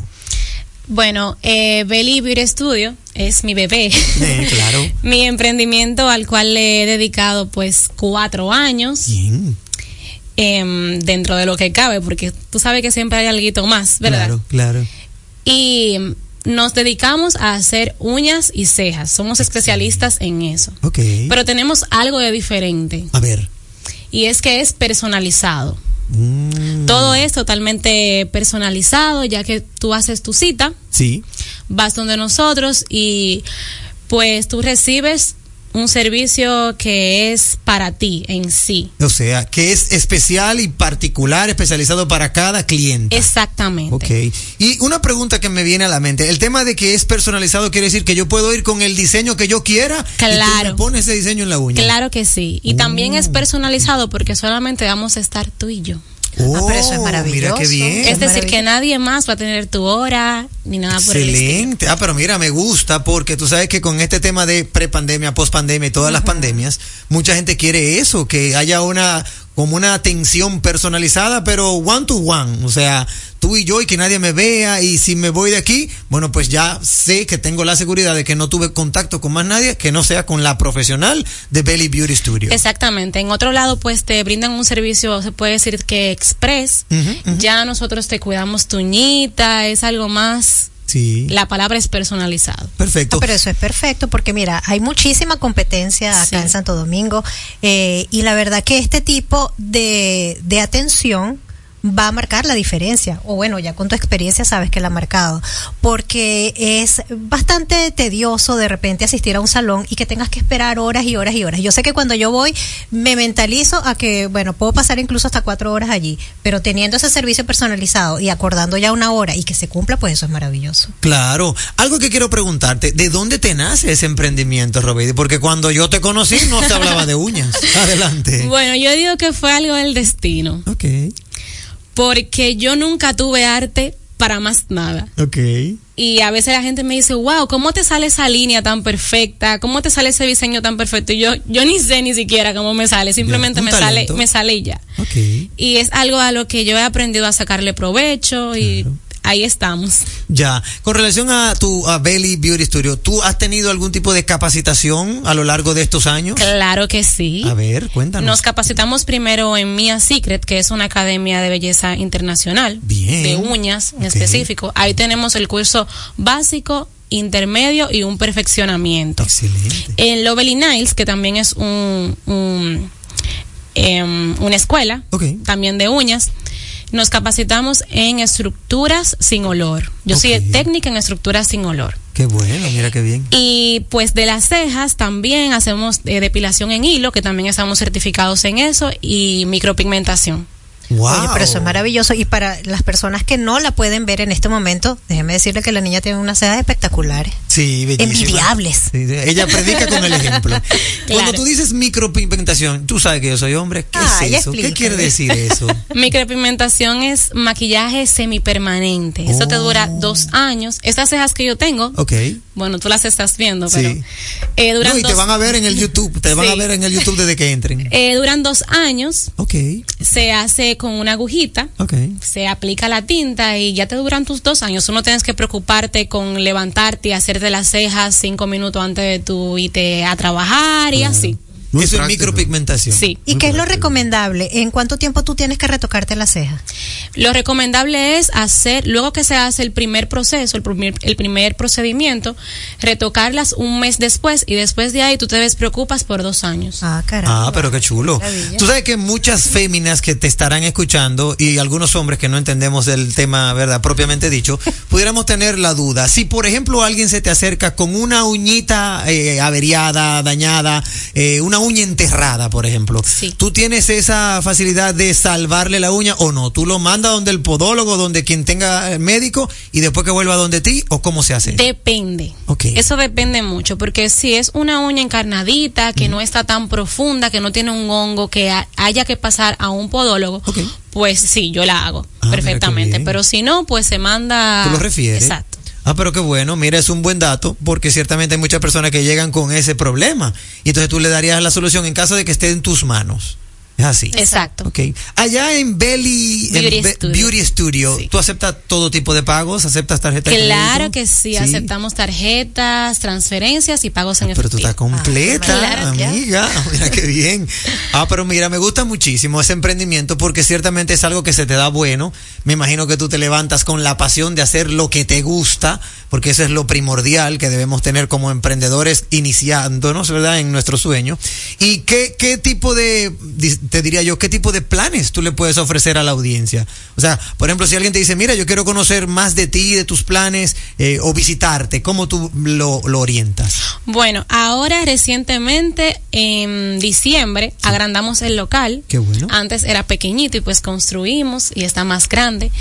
Bueno, eh, Belly Beauty Studio es mi bebé. Eh, claro. mi emprendimiento al cual le he dedicado pues cuatro años. em, dentro de lo que cabe, porque tú sabes que siempre hay algo más, ¿verdad? Claro, claro. Y nos dedicamos a hacer uñas y cejas. Somos especialistas en eso. Ok. Pero tenemos algo de diferente. A ver. Y es que es personalizado. Mm. Todo es totalmente personalizado, ya que tú haces tu cita, Sí. vas donde nosotros y pues tú recibes un servicio que es para ti en sí. O sea, que es especial y particular, especializado para cada cliente. Exactamente. Ok. Y una pregunta que me viene a la mente. El tema de que es personalizado quiere decir que yo puedo ir con el diseño que yo quiera y tú me Claro. pones ese diseño en la uña. Claro que sí. Y también es personalizado porque solamente vamos a estar tú y yo. Oh, Mira qué bien. Es decir, que nadie más va a tener tu hora ni nada por el estilo. Excelente. Ah, pero mira, me gusta porque tú sabes que con este tema de prepandemia, pospandemia y todas las pandemias, mucha gente quiere eso, que haya una como una atención personalizada, pero one to one, o sea, tú y yo y que nadie me vea y si me voy de aquí, bueno, pues ya sé que tengo la seguridad de que no tuve contacto con más nadie que no sea con la profesional de Belly Beauty Studio. Exactamente. En otro lado, pues te brindan un servicio, se puede decir que express. Ya nosotros te cuidamos tu uñita, es algo más. Sí. La palabra es personalizado. Perfecto. Ah, pero eso es perfecto porque mira, hay muchísima competencia acá en Santo Domingo eh, y la verdad que este tipo de, de atención va a marcar la diferencia, o bueno, ya con tu experiencia sabes que la ha marcado, porque es bastante tedioso de repente asistir a un salón y que tengas que esperar horas y horas y horas. Yo sé que cuando yo voy me mentalizo a que, bueno, puedo pasar incluso hasta cuatro horas allí, pero teniendo ese servicio personalizado y acordando ya una hora y que se cumpla, pues eso es maravilloso. Claro. Algo que quiero preguntarte, ¿de dónde te nace ese emprendimiento, Robeidi? Porque cuando yo te conocí no se hablaba de uñas. Adelante. Bueno, yo digo que fue algo del destino. Ok. Porque yo nunca tuve arte para más nada. Ok. Y a veces la gente me dice, wow, ¿cómo te sale esa línea tan perfecta? ¿Cómo te sale ese diseño tan perfecto? Y yo, yo ni sé ni siquiera cómo me sale, simplemente me sale, me sale y ya. Ok. Y es algo a lo que yo he aprendido a sacarle provecho y ahí estamos. Ya. Con relación a tu a Belly Beauty Studio, ¿tú has tenido algún tipo de capacitación a lo largo de estos años? Claro que sí. A ver, cuéntanos. Nos capacitamos primero en Mia Secret, que es una academia de belleza internacional, Bien. de uñas en específico. Ahí tenemos el curso básico, intermedio y un perfeccionamiento. Excelente. En Lovely Niles, que también es un, un, em, una escuela, también de uñas, nos capacitamos en estructuras sin olor. Yo soy técnica en estructuras sin olor. Qué bueno, mira qué bien. Y pues de las cejas también hacemos eh, depilación en hilo, que también estamos certificados en eso, y micropigmentación. Oye, pero eso es maravilloso. Y para las personas que no la pueden ver en este momento, déjeme decirle que la niña tiene unas cejas espectaculares. Sí, bellísima. envidiables. Sí, ella predica con el ejemplo. Cuando tú dices micropigmentación, tú sabes que yo soy hombre. ¿Qué Ah, es eso? ¿Qué quiere decir eso? Micropigmentación es maquillaje semipermanente. Eso te dura dos años. Estas cejas que yo tengo, Ok. bueno, tú las estás viendo, Sí. pero eh, duran No, y te van a ver en el YouTube. Te van a ver en el YouTube desde que entren. eh, duran dos años. Ok. Se hace con una agujita. Se aplica la tinta y ya te duran tus dos años. Tú no tienes que preocuparte con levantarte y hacerte las cejas cinco minutos antes de tu irte a trabajar y así. Eso es micropigmentación. Sí. ¿Y qué es lo recomendable? ¿En cuánto tiempo tú tienes que retocarte la ceja? Lo recomendable es hacer, luego que se hace el primer proceso, el primer, el primer procedimiento, retocarlas un mes después y después de ahí tú te despreocupas por dos años. Ah, Ah, pero qué chulo. Maravilla. Tú sabes que muchas féminas que te estarán escuchando y algunos hombres que no entendemos del tema, ¿verdad? Propiamente dicho, pudiéramos tener la duda. Si, por ejemplo, alguien se te acerca con una uñita eh, averiada, dañada, eh, una uña enterrada, por ejemplo, ¿tú tienes esa facilidad de salvarle la uña o no? ¿Tú lo mandas donde el podólogo, donde quien tenga médico y después que vuelva donde ti o cómo se hace? Depende. Eso depende mucho, porque si es una uña encarnadita, que no está tan profunda, que no tiene un hongo, que ha- haya que pasar a un podólogo, pues sí, yo la hago qué perfectamente. Pero si no, pues se manda. ¿Tú lo refieres? Exacto. Ah, pero qué bueno, mira, es un buen dato, porque ciertamente hay muchas personas que llegan con ese problema. Y entonces tú le darías la solución en caso de que esté en tus manos. Es así. Exacto. Ok. Allá en Belly en Beauty Be- Studio. Beauty Studio, ¿tú aceptas todo tipo de pagos? ¿Aceptas tarjetas Claro que sí, aceptamos tarjetas, transferencias y pagos en Ah, Pero tú efectivo. estás completa, Claro, ya. amiga. Mira qué bien. Ah, pero mira, me gusta muchísimo ese emprendimiento porque ciertamente es algo que se te da bueno. Me imagino que tú te levantas con la pasión de hacer lo que te gusta, porque eso es lo primordial que debemos tener como emprendedores iniciándonos, ¿verdad? En nuestro sueño. ¿Y qué, qué tipo de, te diría yo, qué tipo de planes tú le puedes ofrecer a la audiencia? O sea, por ejemplo, si alguien te dice, mira, yo quiero conocer más de ti, de tus planes, eh, o visitarte, ¿cómo tú lo, lo orientas? Bueno, ahora recientemente, en diciembre, agrandamos el local. Qué bueno. Antes era pequeñito y pues construimos y está más grande.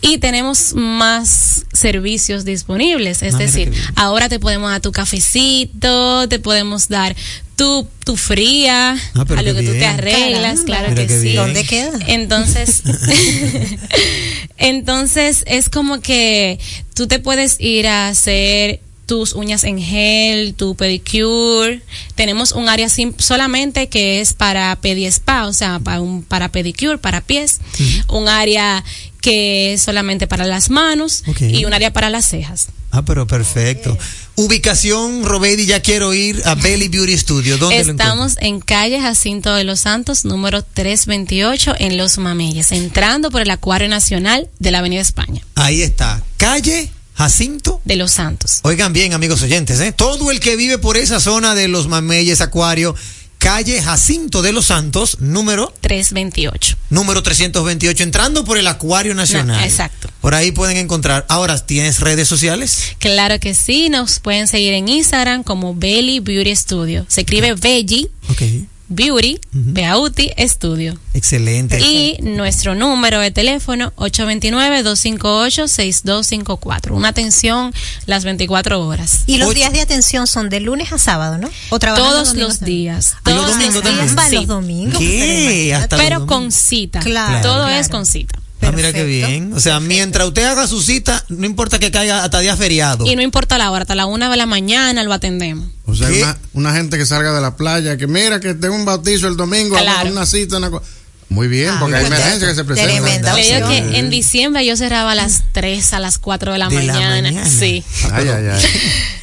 Y tenemos más servicios disponibles. Es decir, ahora te podemos dar tu cafecito, te podemos dar tu, tu fría, Ah, a lo que tú te arreglas, Caramba. claro que sí. bien. ¿Dónde queda? Entonces, entonces es como que tú te puedes ir a hacer tus uñas en gel, tu pedicure. Tenemos un área sim- solamente que es para pedi spa, o sea, para, un, para pedicure, para pies. Un área que es solamente para las manos y un área para las cejas. Ah, pero perfecto. Ubicación, Robedi, ya quiero ir a Belly Beauty Studio. ¿Dónde lo? Estamos en calle Jacinto de los Santos, número 328, en Los Mameyes, entrando por el Acuario Nacional de la Avenida España, Ahí está. Calle Jacinto. de Los Santos. Oigan bien, amigos oyentes, ¿eh? todo el que vive por esa zona de los Mameyes Acuario, calle Jacinto de los Santos, número 328. número 328, entrando por el Acuario Nacional. No, exacto. Por ahí pueden encontrar. Ahora, ¿tienes redes sociales? Claro que sí, nos pueden seguir en Instagram como Belly Beauty Studio. Se escribe Belly Ok. Beauty, Beauty Studio. Excelente. Y nuestro número de teléfono 829-258-6254. Una atención las 24 horas. Y los días de atención son de lunes a sábado, ¿no? O Todos los días. ¿Y Todos los domingos días. Va, sí. los domingos. ¿Qué? Hasta Pero los con cita. Claro, Todo claro. es con cita. Ah, mira qué bien. O sea, mientras usted haga su cita, no importa que caiga hasta día feriado. Y no importa la hora, hasta la una de la mañana lo atendemos. O sea, una, una gente que salga de la playa, que mira que tengo un bautizo el domingo, Claro. una cita, una cosa. Muy bien, porque hay emergencias que se presentan. Le digo que en diciembre yo cerraba a las 3, a las 4 de la, De la mañana. mañana. Sí. Ay, ay, ay.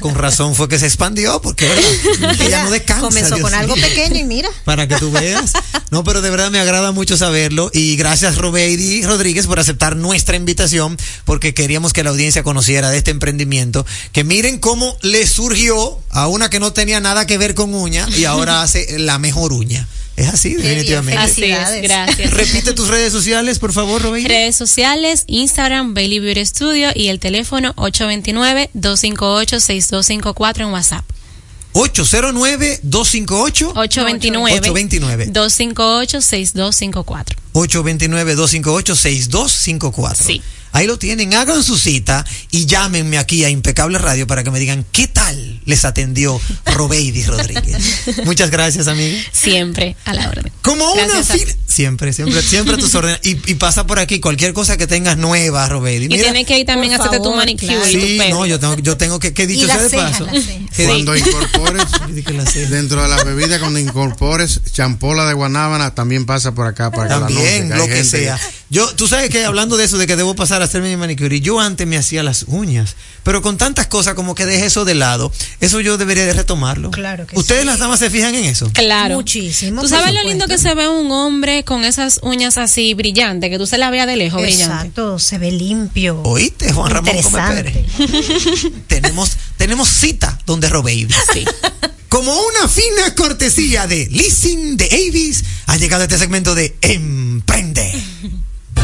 Con razón fue que se expandió, porque ya no descansa. Comenzó Dios con algo mío. pequeño y mira. Para que tú veas. No, pero de verdad me agrada mucho saberlo. Y gracias, Robeidi Rodríguez, por aceptar nuestra invitación, porque queríamos que la audiencia conociera de este emprendimiento. Que miren cómo le surgió a una que no tenía nada que ver con uña y ahora hace la mejor uña. Es así, definitivamente. Así es, gracias. Repite tus redes sociales, por favor, Robeidi. Redes sociales, Instagram, Bailey Beauty Studio y el teléfono 829-258-6254 en WhatsApp. 809-258. 829 829. 258-6254. 829-258-6254. Sí. Ahí lo tienen, hagan su cita y llámenme aquí a Impecable Radio para que me digan qué tal les atendió Robeidi Rodríguez. Muchas gracias, amiga. Siempre a la orden. Como una fila. Siempre, siempre, siempre a tus órdenes. Y, y, pasa por aquí cualquier cosa que tengas nueva, Robeidi. y tienes que ir también a hacerte tu manicure claro. y tu Sí, no, yo tengo, yo tengo que, que dicho la sea de ceja, paso. la Cuando incorpores la dentro de la bebida, cuando incorpores champola de guanábana, también pasa por acá para que la También, hay lo que sea. Yo, tú sabes que hablando de eso, de que debo pasar hacerme mi manicure, yo antes me hacía las uñas, pero con tantas cosas como que dejé eso de lado, eso yo debería de retomarlo. Claro que ¿Ustedes sí. las damas se fijan en eso? Claro. Muchísimo. ¿Tú sabes lo lindo que se ve un hombre con esas uñas así brillantes, que tú se la veas de lejos brillante? Exacto, se ve limpio. ¿Oíste, Juan Ramón Interesante. Pérez? tenemos, tenemos cita donde Robaby. Sí. Como una fina cortesía de Leasing de Avis, ha llegado este segmento de Emprende.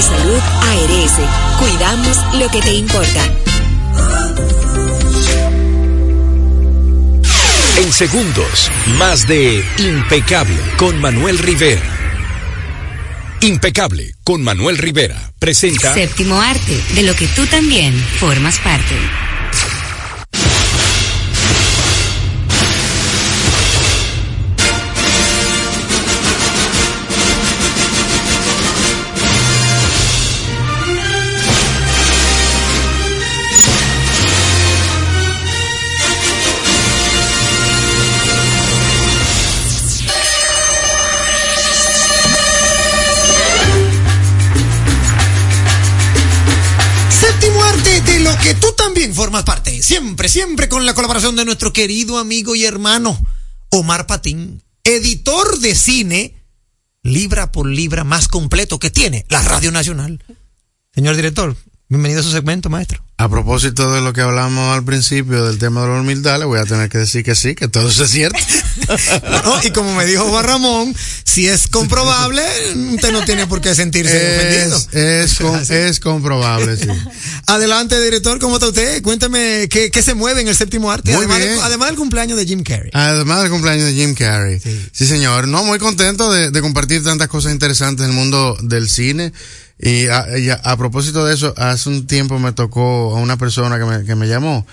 Salud ARS, cuidamos lo que te importa. En segundos, más de Impecable con Manuel Rivera. Impecable con Manuel Rivera presenta Séptimo arte, de lo que tú también formas parte. Siempre, siempre con la colaboración de nuestro querido amigo y hermano Omar Patín, editor de cine, libra por libra más completo que tiene la Radio Nacional. Señor director, bienvenido a su segmento, maestro. A propósito de lo que hablamos al principio del tema de la humildad, le voy a tener que decir que sí, que todo eso es cierto. No, y como me dijo Juan Ramón, si es comprobable, usted no tiene por qué sentirse ofendido. es, es, com- es comprobable, sí. Adelante, director, ¿cómo está usted? Cuéntame qué, qué se mueve en el séptimo arte. Muy además, bien. del- además del cumpleaños de Jim Carrey. Además del cumpleaños de Jim Carrey. Sí, señor. No, muy contento de, de compartir tantas cosas interesantes en el mundo del cine. Y a, y a- a propósito de eso, hace un tiempo me tocó a una persona que me, que me llamó.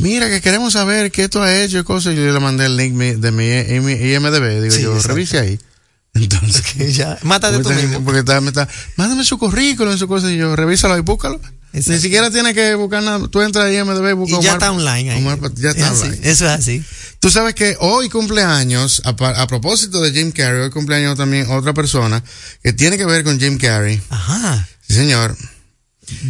Mira, que queremos saber qué tú has hecho y cosas. Yo le mandé el link mi- de mi, mi IMDB. Digo Sí, yo, exacto. revise ahí. Entonces, ya, mátate tú mismo. porque está, me está, mándame su currículum, su cosa. Y yo, revísalo y búscalo. Ni siquiera tienes que buscar nada. Tú entras a IMDB y buscas Y ya Omar- está online ahí. Omar ya Es está así, online. Eso es así. Tú sabes que hoy cumpleaños, a, a propósito de Jim Carrey, hoy cumpleaños también otra persona que tiene que ver con Jim Carrey. Ajá. Sí, señor.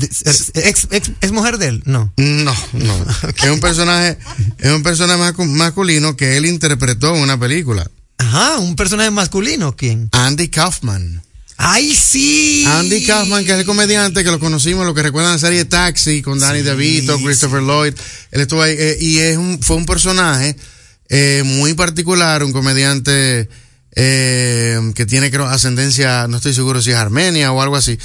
¿Es, ex- ex- es mujer de él? No. No, no. Es un personaje, es un personaje mascu- masculino que él interpretó en una película. Ajá, un personaje masculino, ¿quién? Andy Kaufman. ¡Ay, sí! Andy Kaufman, que es el comediante que lo conocimos, lo que recuerdan la serie Taxi con Danny DeVito, Christopher Lloyd. Él estuvo ahí eh, y es un, fue un personaje eh, muy particular, un comediante eh, que tiene creo ascendencia, no estoy seguro si es armenia o algo así.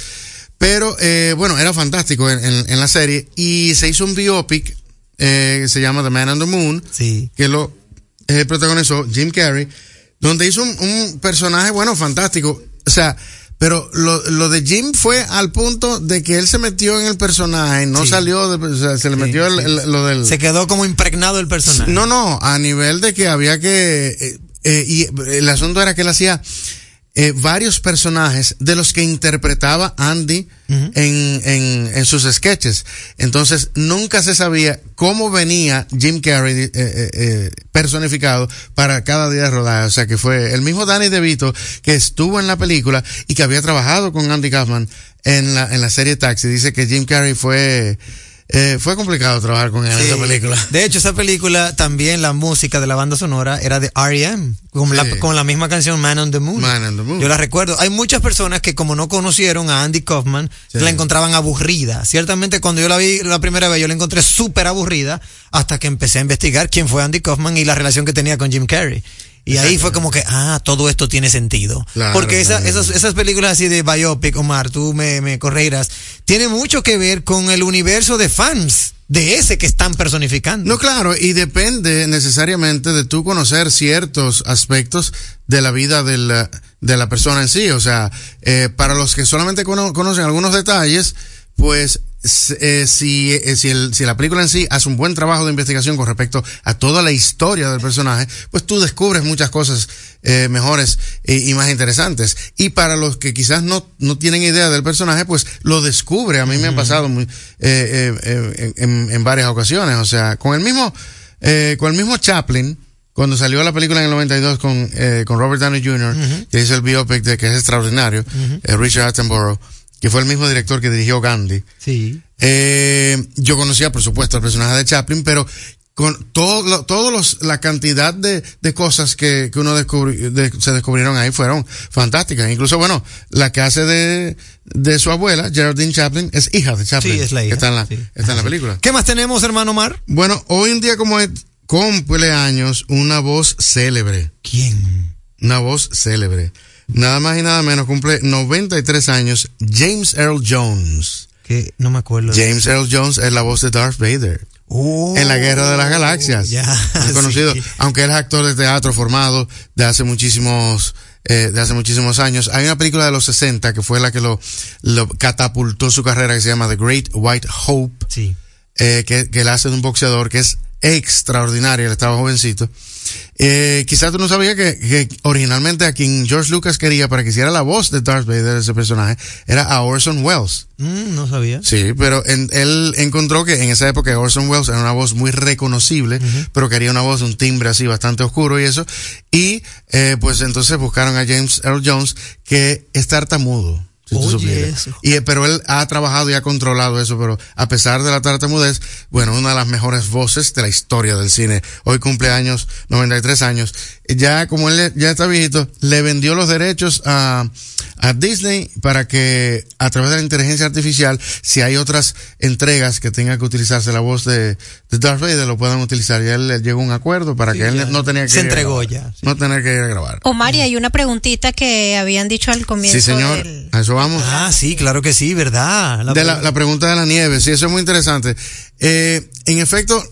Pero eh, bueno, era fantástico en, en- en la serie y se hizo un biopic eh, que se llama The Man on the Moon, que lo protagonizó Jim Carrey, donde hizo un, un personaje, bueno, fantástico. O sea, pero lo, lo de Jim fue al punto de que él se metió en el personaje, no salió, de- o sea, se le metió el- el- lo del... Se quedó como impregnado el personaje. No, no, a nivel de que había que... eh, eh, y el asunto era que él hacía eh, varios personajes de los que interpretaba Andy en, en, en sus sketches. Entonces, nunca se sabía cómo venía Jim Carrey eh, eh, eh, personificado para cada día de rodaje. O sea, que fue el mismo Danny DeVito que estuvo en la película y que había trabajado con Andy Kaufman en la, en la serie Taxi. Dice que Jim Carrey fue... eh, fue complicado trabajar con él en Sí. esa película. De hecho, esa película también la música de la banda sonora era de R.E.M. Con, la, con la misma canción Man on the Moon. Man on the Moon. Yo la recuerdo. Hay muchas personas que como no conocieron a Andy Kaufman, Sí. la encontraban aburrida. Ciertamente cuando yo la vi la primera vez, yo la encontré súper aburrida hasta que empecé a investigar quién fue Andy Kaufman y la relación que tenía con Jim Carrey. Y ahí fue como que, ah, todo esto tiene sentido. Claro, Porque esa- claro. esas, esas películas así de biopic, Omar, tú me, me corregirás, tiene mucho que ver con el universo de fans de ese que están personificando. No, claro, y depende necesariamente de tú conocer ciertos aspectos de la vida de la, de la persona en sí. O sea, eh, para los que solamente cono- conocen algunos detalles, pues eh, si, eh, si, el- si la película en sí hace un buen trabajo de investigación con respecto a toda la historia del personaje, pues tú descubres muchas cosas eh, mejores y, y más interesantes. Y para los que quizás no, no tienen idea del personaje, pues lo descubre. A mí me ha pasado muy, eh, eh, eh, en, en varias ocasiones. O sea, con el mismo, con el mismo Chaplin, cuando salió la película en el 92 con, eh, con Robert Downey Jr., que hizo el biopic de que es extraordinario, eh, Richard Attenborough, que fue el mismo director que dirigió Gandhi. Sí. Eh, yo conocía, por supuesto, el personaje de Chaplin, pero con todo, todos los, la cantidad de, de cosas que, que uno de- se descubrieron ahí fueron fantásticas. Incluso, bueno, la que hace de, de su abuela, Geraldine Chaplin, es hija de Chaplin. Sí, es la hija. Que está en la, está en la película. ¿Qué más tenemos, hermano Omar? Bueno, hoy un día como es, cumpleaños una voz célebre. ¿Quién? Una voz célebre. Nada más y nada menos cumple 93 años James Earl Jones. Que no me acuerdo. de- James Earl Jones es la voz de Darth Vader. Oh, en la Guerra de las Galaxias. ya, Muy conocido. sí. Aunque él es actor de teatro formado de hace muchísimos, eh, de hace muchísimos años. Hay una película de los 60 que fue la que lo, lo catapultó su carrera que se llama The Great White Hope. Sí. eh, que, que él hace de un boxeador que es extraordinario, él estaba jovencito. Eh, quizás tú no sabías que, que originalmente a quien George Lucas quería para que hiciera la voz de Darth Vader, ese personaje, era a Orson Welles. Mm, no sabía. Sí, pero en- él encontró que en esa época Orson Welles era una voz muy reconocible, pero quería una voz, un timbre así bastante oscuro y eso. Y eh, pues entonces buscaron a James Earl Jones, que es tartamudo. Si tú Oye, supieras. eso. Y, eh, pero él ha trabajado y ha controlado eso, pero a pesar de la tartamudez, bueno, una de las mejores voces de la historia del cine. Hoy cumpleaños, 93 años. Ya como él ya está viejito, le vendió los derechos a, a Disney para que a través de la inteligencia artificial, si hay otras entregas que tenga que utilizarse la voz de, de Darth Vader, lo puedan utilizar. Ya él le llegó a un acuerdo para Sí, que él ya. no tenía que Se ir a entregó grabar. ya, No tener que ir a grabar. Omar, y hay una preguntita que habían dicho al comienzo. Sí, señor. del- A eso vamos. Ah, sí, claro que sí, ¿verdad? de la, la pregunta de la nieve, sí, eso es muy interesante. Eh, en efecto,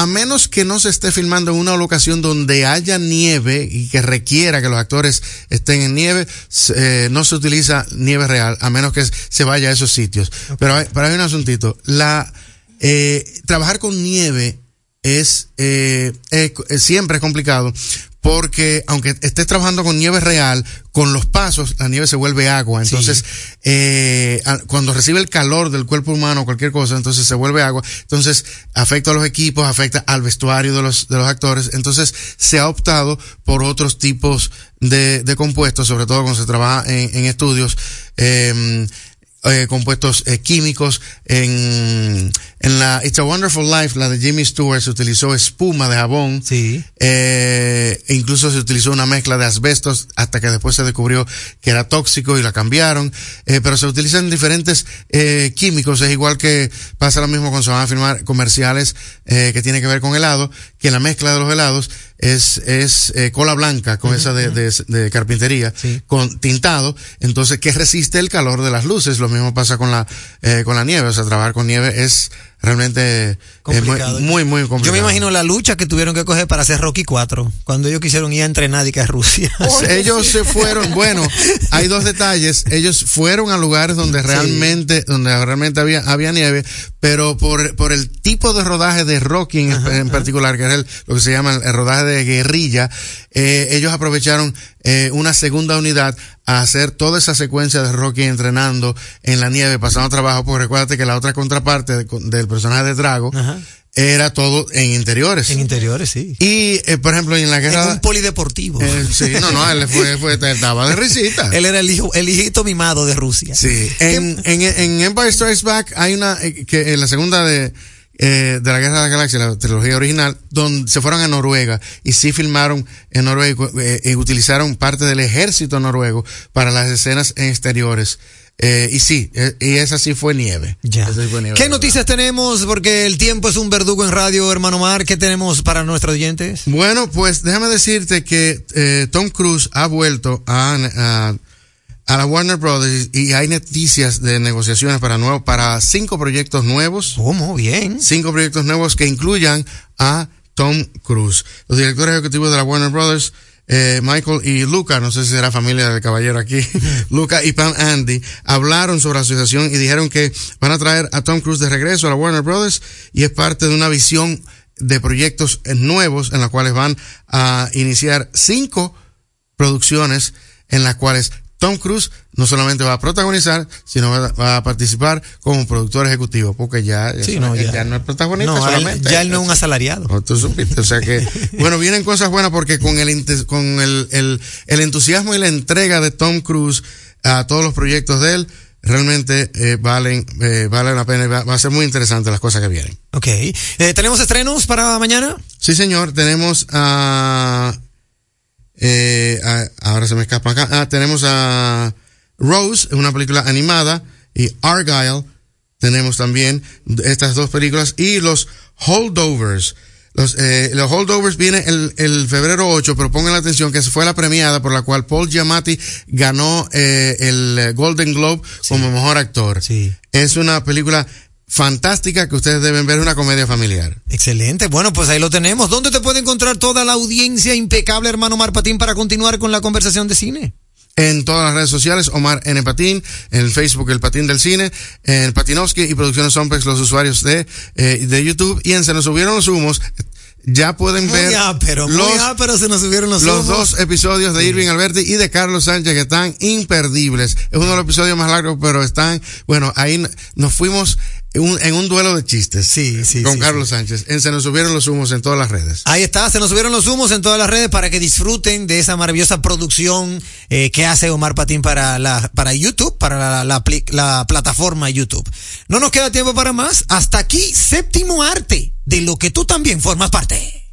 a menos que no se esté filmando en una locación donde haya nieve y que requiera que los actores estén en nieve, eh, no se utiliza nieve real, a menos que se vaya a esos sitios. Pero, hay, pero hay un asuntito. La, eh, trabajar con nieve es, eh, es- siempre es complicado porque aunque estés trabajando con nieve real, con los pasos la nieve se vuelve agua. Entonces, eh, cuando recibe el calor del cuerpo humano o cualquier cosa, entonces se vuelve agua. Entonces, afecta a los equipos, afecta al vestuario de los, de los actores. Entonces, se ha optado por otros tipos de, de compuestos, sobre todo cuando se trabaja en, en estudios. eh, eh, compuestos eh, químicos. En, en la It's a Wonderful Life, la de Jimmy Stewart, se utilizó espuma de jabón. Sí. Eh, e incluso se utilizó una mezcla de asbestos hasta que después se descubrió que era tóxico y la cambiaron. Eh, pero se utilizan diferentes eh, químicos. Es igual que pasa lo mismo cuando se van a firmar comerciales eh, que tienen que ver con helado, que la mezcla de los helados es, es eh, cola blanca con esa de, de, de carpintería, con tintado, entonces que resiste el calor de las luces. Lo mismo pasa con la, eh, con la nieve. O sea, trabajar con nieve es realmente eh, muy, muy, muy complicado. Yo me imagino la lucha que tuvieron que coger para hacer Rocky 4, cuando ellos quisieron ir a entrenar y que a Rusia. ellos se fueron, bueno, hay dos detalles, ellos fueron a lugares donde realmente, donde realmente había, había nieve, pero por, por el tipo de rodaje de Rocky en, en particular, que es el, lo que se llama el rodaje de guerrilla, eh, ellos aprovecharon eh, una segunda unidad a hacer toda esa secuencia de Rocky entrenando en la nieve, pasando trabajo, porque recuérdate que la otra contraparte de- del personaje de Drago era todo en interiores. En interiores, sí. Y, eh, por ejemplo, en la guerra... En un polideportivo. Eh, sí, no, no, él fue, fue, estaba de risita. Él era el hijo, el hijito mimado de Rusia. Sí. En, en, en Empire Strikes Back hay una, eh, que en la segunda de, eh, de la Guerra de la Galaxia, la trilogía original, donde se fueron a Noruega y sí filmaron en Noruega eh, y utilizaron parte del ejército noruego para las escenas en exteriores. Eh, y sí, eh, y esa sí fue nieve. Ya. Esa sí fue nieve. ¿Qué noticias tenemos? Porque el tiempo es un verdugo en radio, hermano Mar. ¿Qué tenemos para nuestros oyentes? Bueno, pues déjame decirte que eh, Tom Cruise ha vuelto a, a, a la Warner Brothers y hay noticias de negociaciones para nuevo, para cinco proyectos nuevos. ¿Cómo? Bien. Cinco proyectos nuevos que incluyan a Tom Cruise. Los directores ejecutivos de la Warner Brothers, eh, Michael y Luca, no sé si será familia del caballero aquí, Luca y Pam Andy, hablaron sobre la asociación y dijeron que van a traer a Tom Cruise de regreso a la Warner Brothers y es parte de una visión de proyectos nuevos en las cuales van a iniciar cinco producciones en las cuales Tom Cruise no solamente va a protagonizar, sino va, va a participar como productor ejecutivo, porque ya, Sí, eso no, ya. ya. no es protagonista No, él- ya él no es un asalariado. Tú supiste, o sea que, bueno, vienen cosas buenas porque con el, con el, el, el entusiasmo y la entrega de Tom Cruise a todos los proyectos de él, realmente eh, valen, eh, valen la pena y va, va a ser muy interesante las cosas que vienen. Ok. Eh, ¿Tenemos estrenos para mañana? Sí, señor, tenemos a, eh, a- ahora se me escapa acá, ah, tenemos a Rose, una película animada, y Argyle, tenemos también estas dos películas, y los Holdovers. Los, eh, los Holdovers viene el, el febrero 8, pero pongan la atención que fue la premiada por la cual Paul Giamatti ganó eh, el Golden Globe como mejor actor. Es una película fantástica que ustedes deben ver, una comedia familiar. Excelente. Bueno, pues ahí lo tenemos. ¿Dónde te puede encontrar toda la audiencia impecable, hermano Mar Patín, para continuar con la conversación de cine? en todas las redes sociales, Omar N. Patín, en Facebook El Patín del Cine, en Patinovsky y Producciones Sompex, los usuarios de, eh, de YouTube, y en Se nos subieron los humos, ya pueden Muy ver ápero, muy los, ápero se nos subieron los los dos episodios de Irving Alberti y de Carlos Sánchez que están imperdibles. Es uno de los episodios más largos, pero están, bueno, ahí nos fuimos un- en un duelo de chistes sí, sí, con sí, Carlos Sánchez. En Se nos subieron los humos en todas las redes. Ahí está, se nos subieron los humos en todas las redes para que disfruten de esa maravillosa producción eh, que hace Omar Patín para la para YouTube, para la, la pli- la plataforma YouTube. No nos queda tiempo para más. Hasta aquí, séptimo arte, de lo que tú también formas parte.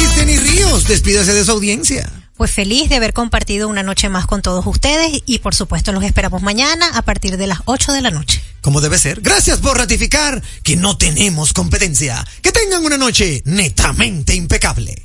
Y Denis Ríos, despídase de su audiencia. Pues feliz de haber compartido una noche más con todos ustedes y por supuesto los esperamos mañana a partir de las 8 de la noche. Como debe ser. Gracias por ratificar que no tenemos competencia. Que tengan una noche netamente impecable.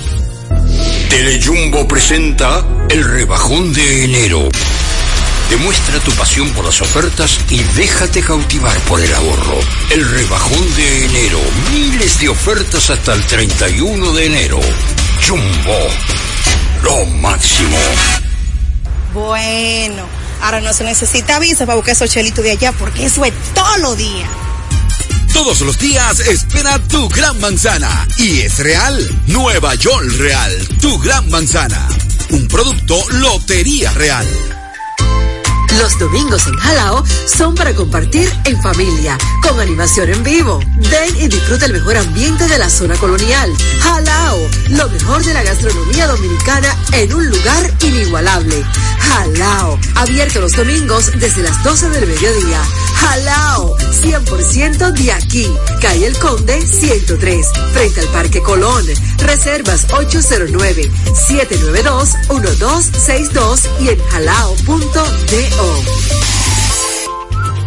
Telejumbo presenta el rebajón de enero. Demuestra tu pasión por las ofertas y déjate cautivar por el ahorro. El rebajón de enero. Miles de ofertas hasta el 31 de enero. Jumbo. Lo máximo. Bueno, ahora no se necesita visa para buscar esos chelitos de allá porque eso es todo lo día. Todos los días espera tu gran manzana. Y es real. Nueva York Real. Tu gran manzana. Un producto Lotería Real. Los domingos en Jalao son para compartir en familia, con animación en vivo. Ven y disfruta el mejor ambiente de la zona colonial. Jalao, lo mejor de la gastronomía dominicana en un lugar inigualable. Jalao, abierto los domingos desde las 12 del mediodía. Jalao, 100% de aquí. Calle El Conde 103, frente al Parque Colón. Reservas 809-792-1262 y en jalao.do.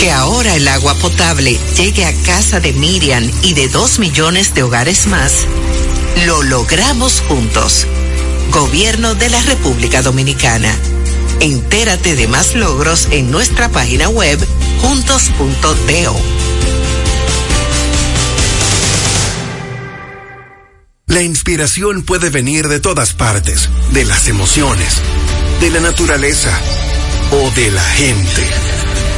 Que ahora el agua potable llegue a casa de Miriam y de dos millones de hogares más, lo logramos juntos. Gobierno de la República Dominicana. Entérate de más logros en nuestra página web juntos.do. La inspiración puede venir de todas partes, de las emociones, de la naturaleza o de la gente.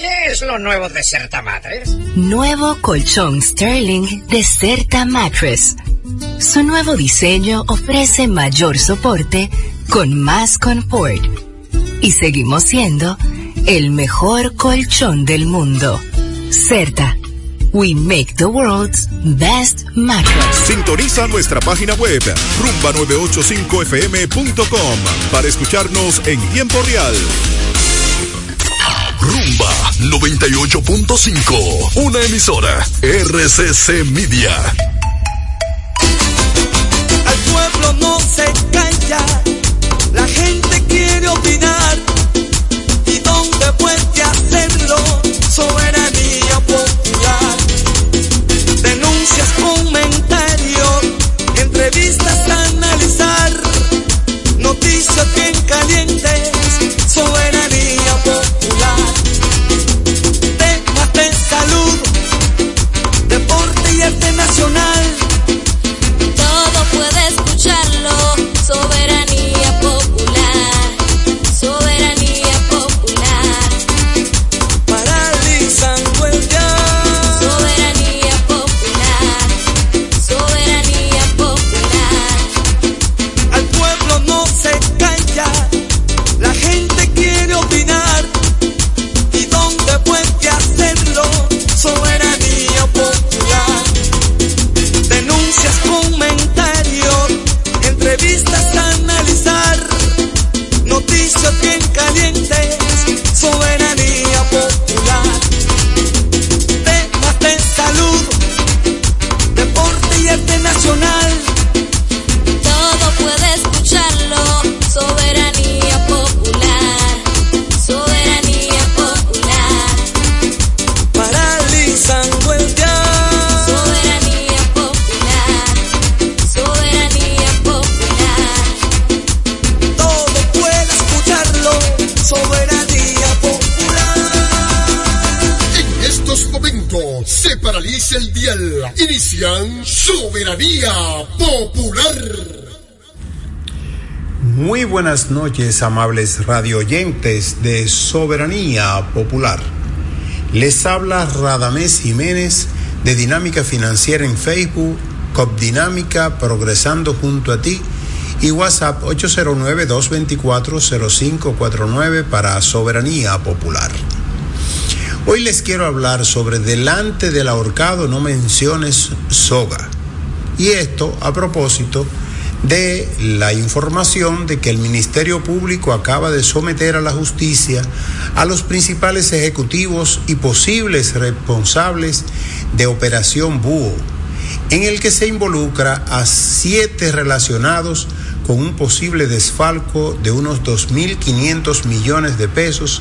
¿Qué es lo nuevo de Certa Mattress? Nuevo colchón Sterling de Certa Mattress. Su nuevo diseño ofrece mayor soporte con más confort. Y seguimos siendo el mejor colchón del mundo. Certa. We make the world's best mattress. Sintoniza nuestra página web rumba985fm.com para escucharnos en tiempo real. Rumba 98.5, una emisora RCC Media. Al pueblo no se calla, la gente quiere opinar. ¿Y dónde puede hacerlo? Soberanía popular. Denuncias, comentarios, entrevistas analizar. Noticias bien calientes, Inician Soberanía Popular. Muy buenas noches, amables radioyentes de Soberanía Popular. Les habla Radamés Jiménez de Dinámica Financiera en Facebook, COP Dinámica Progresando junto a ti y WhatsApp 809-224-0549 para Soberanía Popular. Hoy les quiero hablar sobre delante del ahorcado no menciones soga. Y esto a propósito de la información de que el Ministerio Público acaba de someter a la justicia a los principales ejecutivos y posibles responsables de Operación Búho, en el que se involucra a siete relacionados con un posible desfalco de unos 2.500 millones de pesos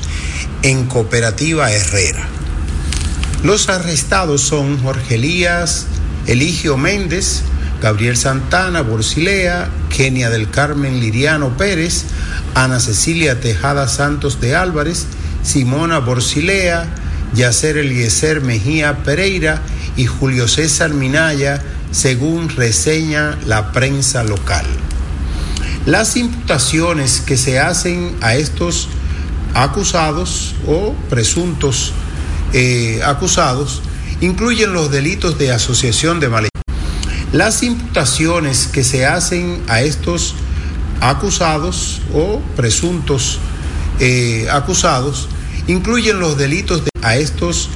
en Cooperativa Herrera. Los arrestados son Jorge Elías, Eligio Méndez, Gabriel Santana Borsilea, Kenia del Carmen Liriano Pérez, Ana Cecilia Tejada Santos de Álvarez, Simona Borsilea, Yacer Eliezer Mejía Pereira y Julio César Minaya, según reseña la prensa local. Las imputaciones que se hacen a estos acusados o presuntos eh, acusados incluyen los delitos de asociación de malhechores. Las imputaciones que se hacen a estos acusados o presuntos eh, acusados incluyen los delitos de a estos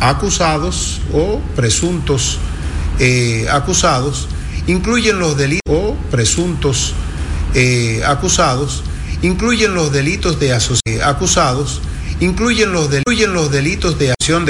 acusados o presuntos eh, acusados incluyen los delitos o presuntos eh, acusados incluyen los delitos de acusados incluyen los, incluyen los delitos de acción de